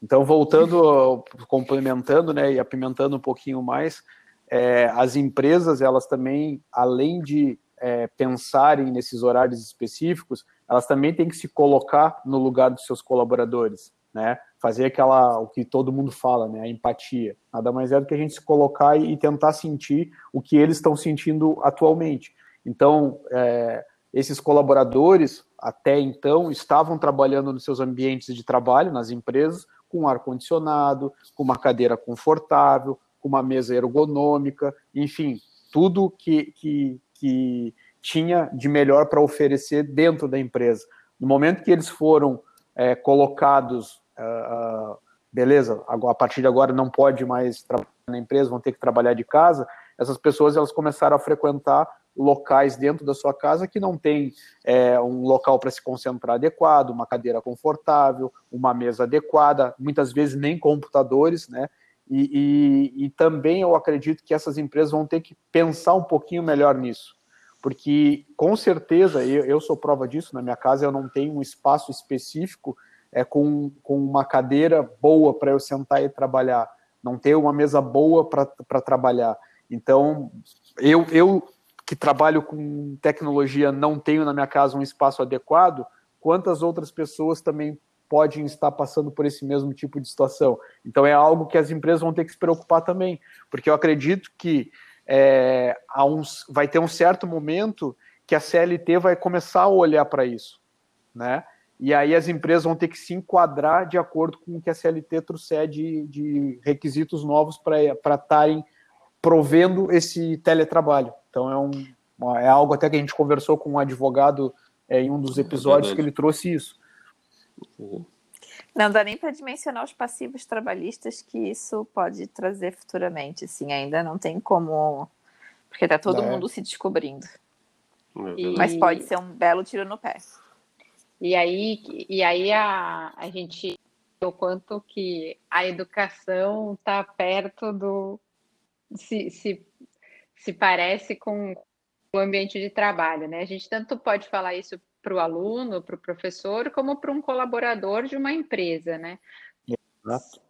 Então, voltando, complementando né, e apimentando um pouquinho mais, é, as empresas, elas também, além de é, pensarem nesses horários específicos, elas também têm que se colocar no lugar dos seus colaboradores né? Fazer aquela, o que todo mundo fala, né? A empatia. Nada mais é do que a gente se colocar e, tentar sentir o que eles estão sentindo atualmente. Então, é, esses colaboradores, até então, estavam trabalhando nos seus ambientes de trabalho, nas empresas, com ar-condicionado, com uma cadeira confortável, com uma mesa ergonômica, enfim, tudo que, que, que tinha de melhor para oferecer dentro da empresa. No momento que eles foram é, colocados uh, beleza, a partir de agora não pode mais trabalhar na empresa, vão ter que trabalhar de casa, essas pessoas elas começaram a frequentar locais dentro da sua casa que não tem é, um local para se concentrar adequado, uma cadeira confortável, uma mesa adequada, muitas vezes nem computadores, né? E, e, e, também eu acredito que essas empresas vão ter que pensar um pouquinho melhor nisso, porque com certeza eu, eu sou prova disso. Na minha casa eu não tenho um espaço específico é, com, com uma cadeira boa para eu sentar e trabalhar, não ter uma mesa boa para trabalhar. Então, eu, eu que trabalho com tecnologia não tenho na minha casa um espaço adequado, quantas outras pessoas também podem estar passando por esse mesmo tipo de situação? Então, é algo que as empresas vão ter que se preocupar também, porque eu acredito que é, uns, vai ter um certo momento que a CLT vai começar a olhar para isso, né? E aí as empresas vão ter que se enquadrar de acordo com o que a CLT trouxer de, de requisitos novos para estarem provendo esse teletrabalho. Então é, um, é algo até que a gente conversou com um advogado é, em um dos episódios é que ele trouxe isso. Não dá nem para dimensionar os passivos trabalhistas que isso pode trazer futuramente. Assim, ainda não tem como. Porque está todo é. mundo se descobrindo. E... Mas pode ser um belo tiro no pé. E aí, e aí a, a gente o quanto que a educação está perto do se, se, se parece com o ambiente de trabalho, né? A gente tanto pode falar isso para o aluno, para o professor, como para um colaborador de uma empresa, né?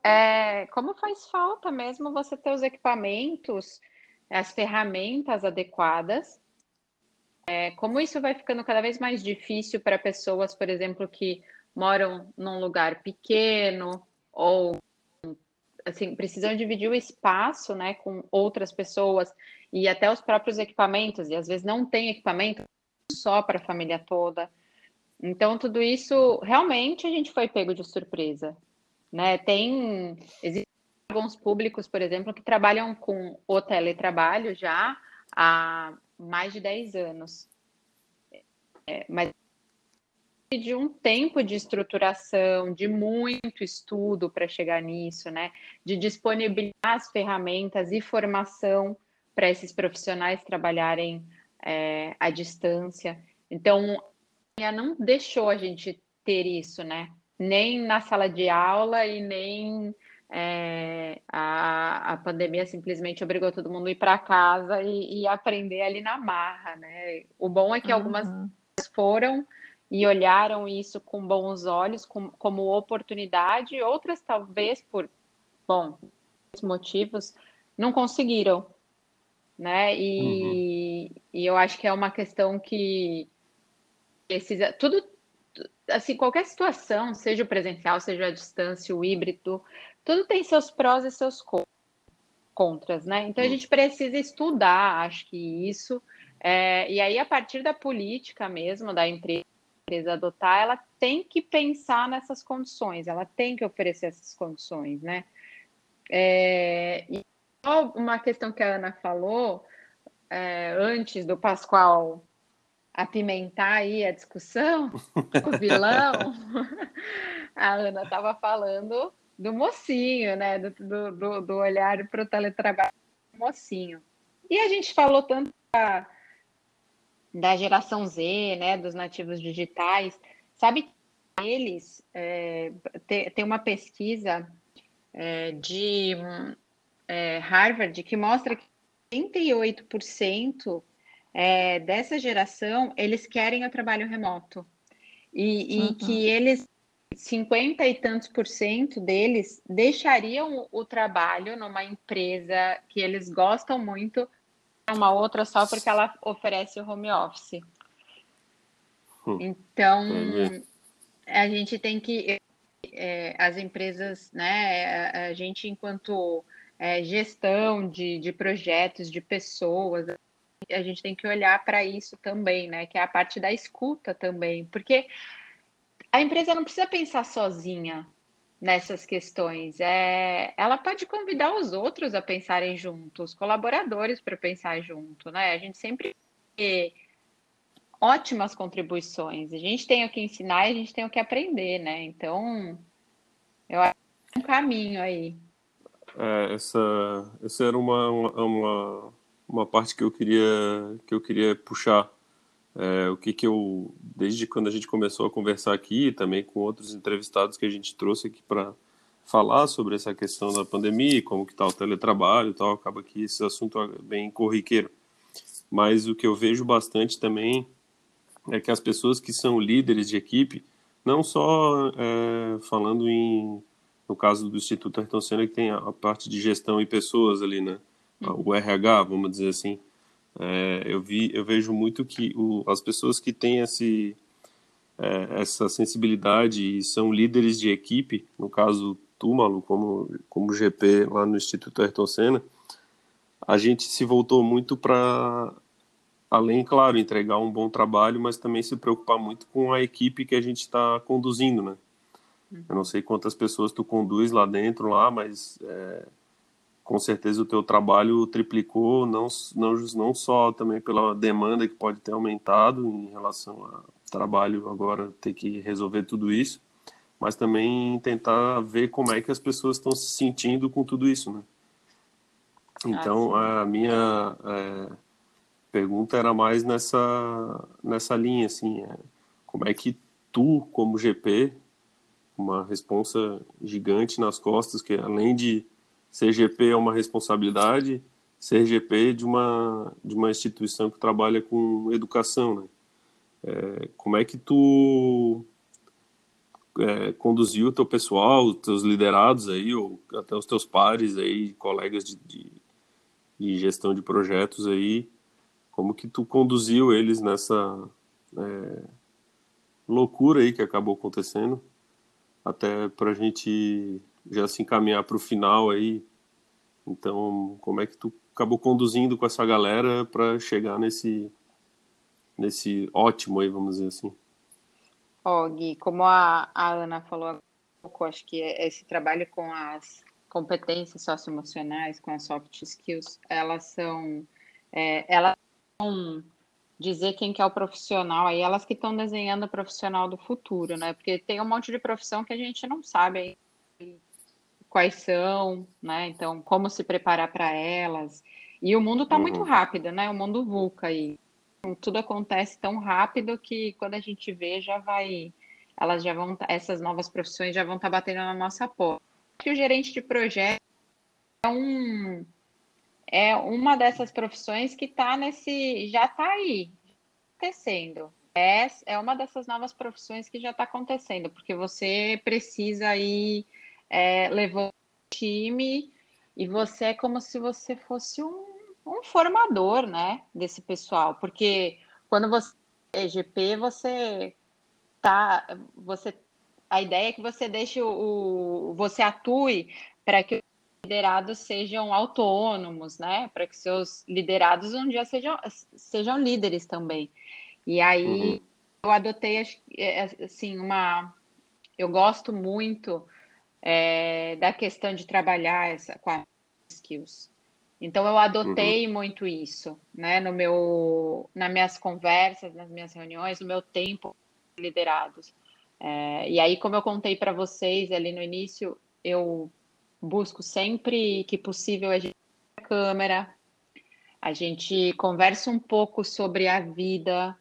É, como faz falta mesmo você ter os equipamentos, as ferramentas adequadas é, como isso vai ficando cada vez mais difícil para pessoas, por exemplo, que moram num lugar pequeno ou assim precisam dividir o espaço, né, com outras pessoas e até os próprios equipamentos e às vezes não tem equipamento só para a família toda. Então tudo isso realmente a gente foi pego de surpresa, né? Tem existem alguns públicos, por exemplo, que trabalham com o teletrabalho já há mais de 10 anos. É, mas de um tempo de estruturação, de muito estudo para chegar nisso, né? De disponibilizar as ferramentas e formação para esses profissionais trabalharem é, à distância. Então, não deixou a gente ter isso, né? Nem na sala de aula e nem é, a, a pandemia simplesmente obrigou todo mundo a ir para casa e, e, aprender ali na marra, né? O bom é que uhum. algumas foram e olharam isso com bons olhos, com, como oportunidade, outras talvez por, bom, motivos, não conseguiram, né? E, uhum. e eu acho que é uma questão que precisa, tudo, assim, qualquer situação, seja o presencial, seja a distância, o híbrido, tudo tem seus prós e seus contras. né? Então a gente precisa estudar, acho que isso. É, e aí, a partir da política mesmo, da empresa, empresa adotar, ela tem que pensar nessas condições, ela tem que oferecer essas condições, né? É, e uma questão que a Ana falou, é, antes do Pascoal apimentar aí a discussão, o vilão, a Ana estava falando do mocinho, né? Do, do, do olhar para o teletrabalho do mocinho. E a gente falou tanto da, da geração Z, né? Dos nativos digitais. Sabe eles é, tem, tem uma pesquisa é, de é, Harvard que mostra que 38% é, dessa geração eles querem o trabalho remoto e, uhum. e que eles 50 e tantos por cento deles deixariam o trabalho numa empresa que eles gostam muito, uma outra só porque ela oferece o home office. Hum. Então, a gente tem que. É, as empresas, né? A gente, enquanto é, gestão de, de projetos, de pessoas, a gente tem que olhar para isso também, né? Que é a parte da escuta também, porque a empresa não precisa pensar sozinha nessas questões. É, ela pode convidar os outros a pensarem juntos, os colaboradores para pensar junto, né? A gente sempre tem ótimas contribuições. A gente tem o que ensinar a gente tem o que aprender, né? Então, eu acho que é um caminho aí. É, essa, essa era uma, uma parte que eu queria que eu queria puxar é, o que que eu desde quando a gente começou a conversar aqui também com outros entrevistados que a gente trouxe aqui para falar sobre essa questão da pandemia como que está o teletrabalho e tal acaba que esse assunto é bem corriqueiro mas o que eu vejo bastante também é que as pessoas que são líderes de equipe não só é, falando em no caso do Instituto Ayrton Senna que tem a, a parte de gestão e pessoas ali né. O RH vamos dizer assim é, eu vi, eu vejo muito que o, as pessoas que têm esse, é, essa sensibilidade e são líderes de equipe, no caso tu, Malu, como como GP lá no Instituto Ayrton Senna, a gente se voltou muito para além, claro, entregar um bom trabalho, mas também se preocupar muito com a equipe que a gente está conduzindo, né? Uhum. Eu não sei quantas pessoas tu conduz lá dentro lá, mas é, com certeza o teu trabalho triplicou, não, não, não só também pela demanda que pode ter aumentado em relação ao trabalho agora ter que resolver tudo isso, mas também tentar ver como é que as pessoas estão se sentindo com tudo isso, né? Então ah, a minha é, pergunta era mais nessa nessa linha assim, é, como é que tu como GP uma responsa gigante nas costas que além de CGP é uma responsabilidade, CGP de uma de uma instituição que trabalha com educação, né? É, como é que tu é, conduziu o teu pessoal, os teus liderados aí, ou até os teus pares aí, colegas de, de, de gestão de projetos aí, como que tu conduziu eles nessa é, loucura aí que acabou acontecendo, até para a gente já se encaminhar para o final aí. Então, como é que tu acabou conduzindo com essa galera para chegar nesse nesse ótimo aí, vamos dizer assim? Ó, oh, Gui, como a, a Ana falou pouco, acho que esse trabalho com as competências socioemocionais, com as soft skills, elas são é, elas vão dizer quem que é o profissional aí, elas que estão desenhando o profissional do futuro, né? Porque tem um monte de profissão que a gente não sabe aí quais são, né? Então, como se preparar para elas. E o mundo está uhum. muito rápido, né? O mundo VUCA aí. Tudo acontece tão rápido que quando a gente vê, já vai. Elas já vão. Tá, essas novas profissões já vão estar tá batendo na nossa porta. Que o gerente de projeto é um. É uma dessas profissões que está nesse. Já está aí, acontecendo. É, é uma dessas novas profissões que já está acontecendo, porque você precisa ir é, levou o time e você é como se você fosse um, um formador, né, desse pessoal, porque quando você é GP, você tá, você a ideia é que você deixe o, o você atue para que liderados sejam autônomos, né? Para que seus liderados um dia sejam, sejam líderes também. E aí uhum. eu adotei é, assim uma, eu gosto muito é, da questão de trabalhar essa com as skills. Então eu adotei uhum. muito isso, né? No meu, nas minhas conversas, nas minhas reuniões, no meu tempo liderados. É, e aí, como eu contei para vocês ali no início, eu busco sempre que possível a gente a câmera, a gente conversa um pouco sobre a vida,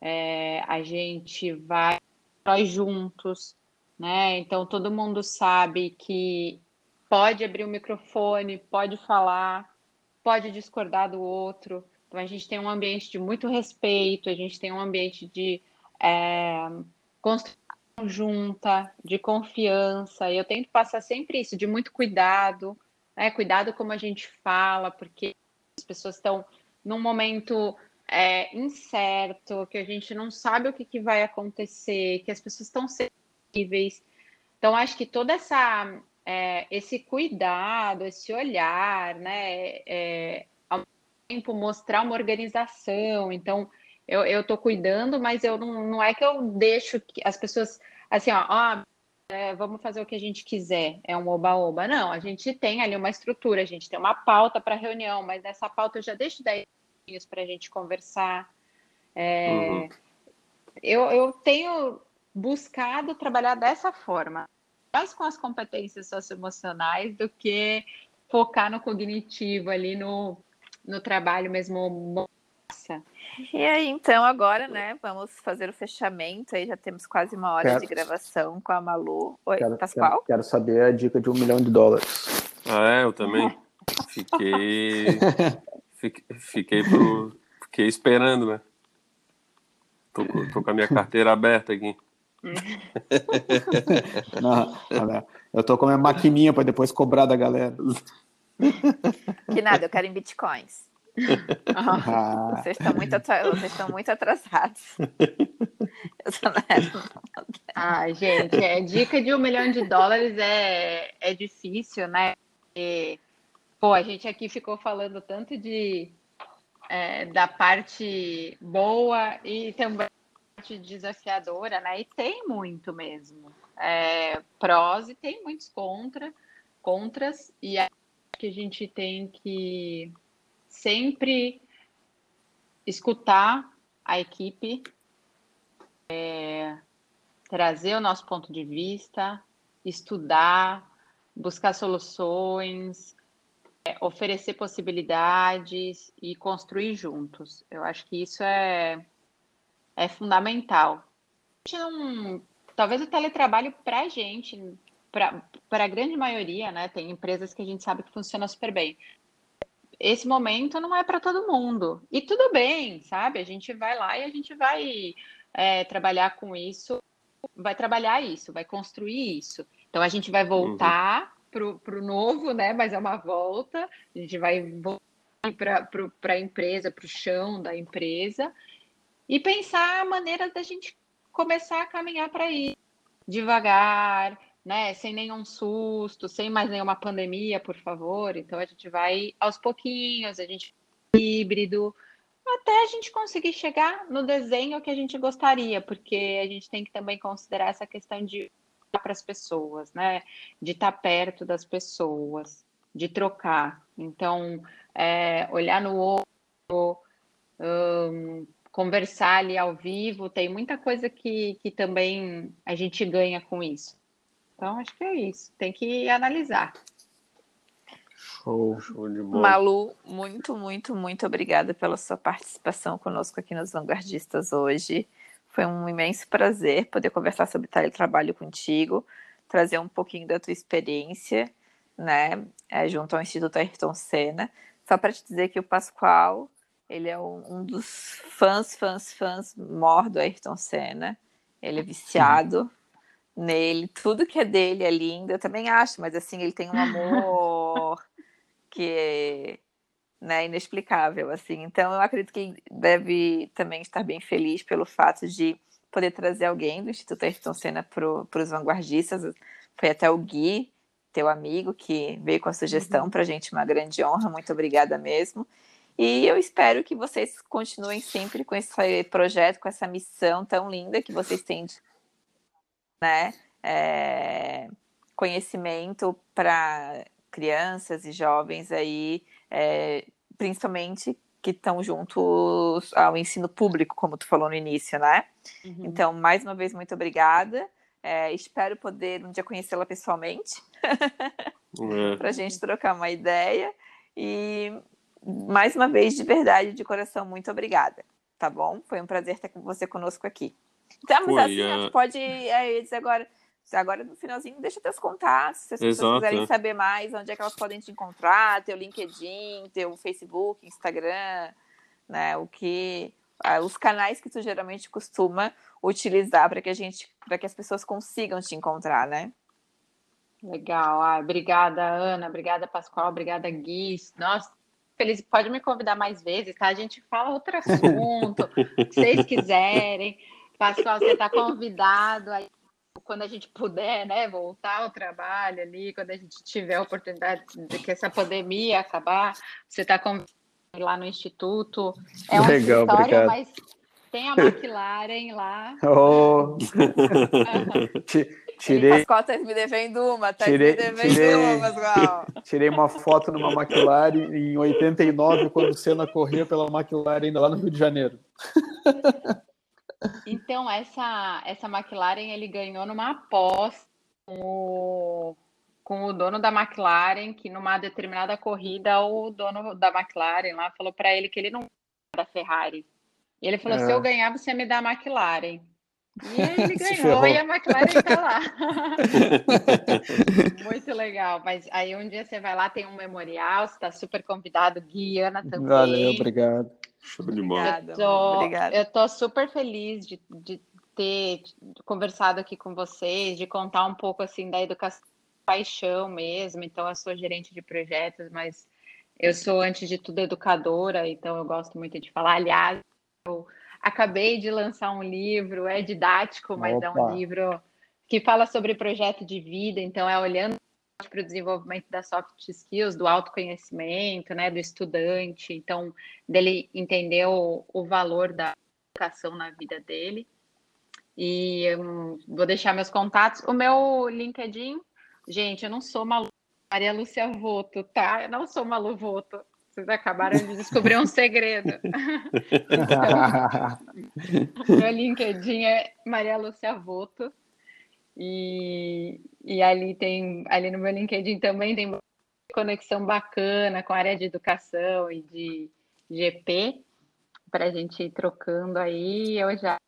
é, a gente vai nós juntos, né? Então todo mundo sabe que pode abrir o microfone, pode falar, pode discordar do outro. Então a gente tem um ambiente de muito respeito, a gente tem um ambiente de é, construção junta, de confiança. Eu tento passar sempre isso, de muito cuidado, né? Cuidado como a gente fala, porque as pessoas estão num momento é, incerto, que a gente não sabe o que, que vai acontecer, que as pessoas estão sensíveis. Então, acho que toda essa é, esse cuidado, esse olhar, né, é, ao tempo mostrar uma organização. Então, eu estou cuidando, mas eu não, não é que eu deixo que as pessoas assim, ó, ó é, vamos fazer o que a gente quiser, é um oba-oba. Não, a gente tem ali uma estrutura, a gente tem uma pauta para reunião, mas nessa pauta eu já deixo 10 minutos para a gente conversar. É, uhum. eu, eu tenho buscado trabalhar dessa forma, mais com as competências socioemocionais do que focar no cognitivo ali no, no trabalho mesmo massa. E aí, então, agora, né, vamos fazer o fechamento. Aí já temos quase uma hora quero, de gravação com a Malu. Oi, quero, Pascoal? Quero, quero, saber a dica de um milhão de dólares. Ah, é? Eu também. Fiquei. fiquei, fiquei, pro, fiquei esperando, né? Tô, tô com a minha carteira aberta aqui. Não, eu tô com a minha maquininha para depois cobrar da galera. Que nada, eu quero em bitcoins. Ah. Vocês, estão muito vocês estão muito atrasados. Ai, gente, é, dica de um milhão de dólares é, é difícil, né? E, pô, a gente aqui ficou falando tanto de é, da parte boa e também parte desafiadora, né? E tem muito mesmo. É, prós e tem muitos contra, contras, e acho que a gente tem que sempre escutar a equipe, é, trazer o nosso ponto de vista, estudar, buscar soluções, é, oferecer possibilidades e construir juntos. Eu acho que isso é, é fundamental. Não, talvez o teletrabalho para a gente, para a grande maioria, né? Tem empresas que a gente sabe que funciona super bem esse momento não é para todo mundo. E tudo bem, sabe? A gente vai lá e a gente vai é, trabalhar com isso, vai trabalhar isso, vai construir isso. Então a gente vai voltar uhum. para o novo, né? Mas é uma volta, a gente vai voltar para a empresa, para o chão da empresa, e pensar maneiras da gente começar a caminhar para ir devagar, né, sem nenhum susto, sem mais nenhuma pandemia, por favor. Então a gente vai aos pouquinhos, a gente híbrido, até a gente conseguir chegar no desenho que a gente gostaria, porque a gente tem que também considerar essa questão de para as pessoas, né, de estar perto das pessoas, de trocar. Então, é, olhar no outro, um, conversar ali ao vivo, tem muita coisa que, que também a gente ganha com isso. Então, acho que é isso. Tem que analisar. Show, show de bola. Malu, muito, muito, muito obrigada pela sua participação conosco aqui nos Vanguardistas hoje. Foi um imenso prazer poder conversar sobre teletrabalho contigo, trazer um pouquinho da tua experiência, né, é, junto ao Instituto Ayrton Senna. Só para te dizer que o Pascoal, ele é um, um dos fãs, fãs, fãs mor do Ayrton Senna. Ele é viciado. Uhum nele, tudo que é dele é lindo, eu também acho, mas assim, ele tem um amor que é né, inexplicável, assim. Então, eu acredito que ele deve também estar bem feliz pelo fato de poder trazer alguém do Instituto Ayrton Senna para os vanguardistas. Foi até o Gui teu amigo que veio com a sugestão, uhum. para a gente uma grande honra, muito obrigada mesmo. E eu espero que vocês continuem sempre com esse projeto, com essa missão tão linda que vocês têm, né? É, conhecimento para crianças e jovens aí, é, principalmente que estão juntos ao ensino público, como tu falou no início, né? Uhum. Então, mais uma vez, muito obrigada. É, espero poder um dia conhecê-la pessoalmente, uhum. para a gente trocar uma ideia. E mais uma vez, de verdade, de coração, muito obrigada. Tá bom? Foi um prazer ter você conosco aqui. Então, mas assim, uh... pode é, dizer agora, agora no finalzinho, deixa teus contatos, se as pessoas Exato, quiserem é. saber mais, onde é que elas podem te encontrar, teu LinkedIn, teu Facebook, Instagram, né? O que os canais que tu geralmente costuma utilizar para que a gente, para que as pessoas consigam te encontrar, né? Legal, ah, obrigada Ana, obrigada Pascoal, obrigada Gui. Nossa, feliz, pode me convidar mais vezes, tá? A gente fala outro assunto, se vocês quiserem. Pascoal, você está convidado aí quando a gente puder, né, voltar ao trabalho ali, quando a gente tiver a oportunidade de que essa pandemia acabar, você está convidado lá no Instituto. É um Legal, história, mas tem a McLaren lá. Oh. Tirei. As cotas me devendo uma, tá tirei, me devendo tirei, uma, Tirei uma foto numa McLaren em 89, quando o Senna corria pela McLaren ainda lá no Rio de Janeiro. Então, essa, essa McLaren ele ganhou numa aposta com o, com o dono da McLaren, que numa determinada corrida, o dono da McLaren lá falou para ele que ele não da Ferrari. E ele falou: é. se eu ganhar, você me dá a McLaren. E ele ganhou e a McLaren está lá. Muito legal. Mas aí um dia você vai lá, tem um memorial, você está super convidado, Guiana também. Valeu, obrigado. Show de bola. Eu tô, Obrigada. eu tô super feliz de, de ter conversado aqui com vocês, de contar um pouco assim da educação paixão mesmo. Então, eu sou gerente de projetos, mas eu sou, antes de tudo, educadora, então eu gosto muito de falar. Aliás, eu acabei de lançar um livro, é didático, mas Opa. é um livro que fala sobre projeto de vida, então é olhando para o desenvolvimento das soft skills, do autoconhecimento, né, do estudante, então dele entender o, o valor da educação na vida dele. E um, vou deixar meus contatos. O meu LinkedIn, gente, eu não sou Malu, Maria Lúcia Voto, tá? Eu não sou Malu Voto. Vocês acabaram de descobrir um segredo. meu LinkedIn é Maria Lúcia Voto. E, e ali tem, ali no meu LinkedIn também tem conexão bacana com a área de educação e de GP para a gente ir trocando aí. Eu já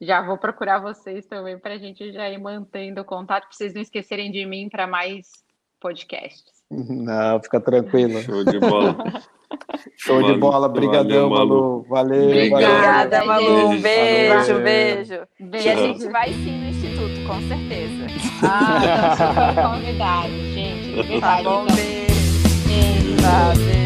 já vou procurar vocês também para a gente já ir mantendo contato, para vocês não esquecerem de mim para mais podcasts. Não, fica tranquilo. Show de bola. Show de bola, brigadão, Malu. Valeu. Obrigada, Malu. Beijo, beijo, beijo. E a gente vai sim no Instituto, com certeza. Ah, estamos super convidados, gente. Tá bom, beijo. Beijo. Tá, beijo.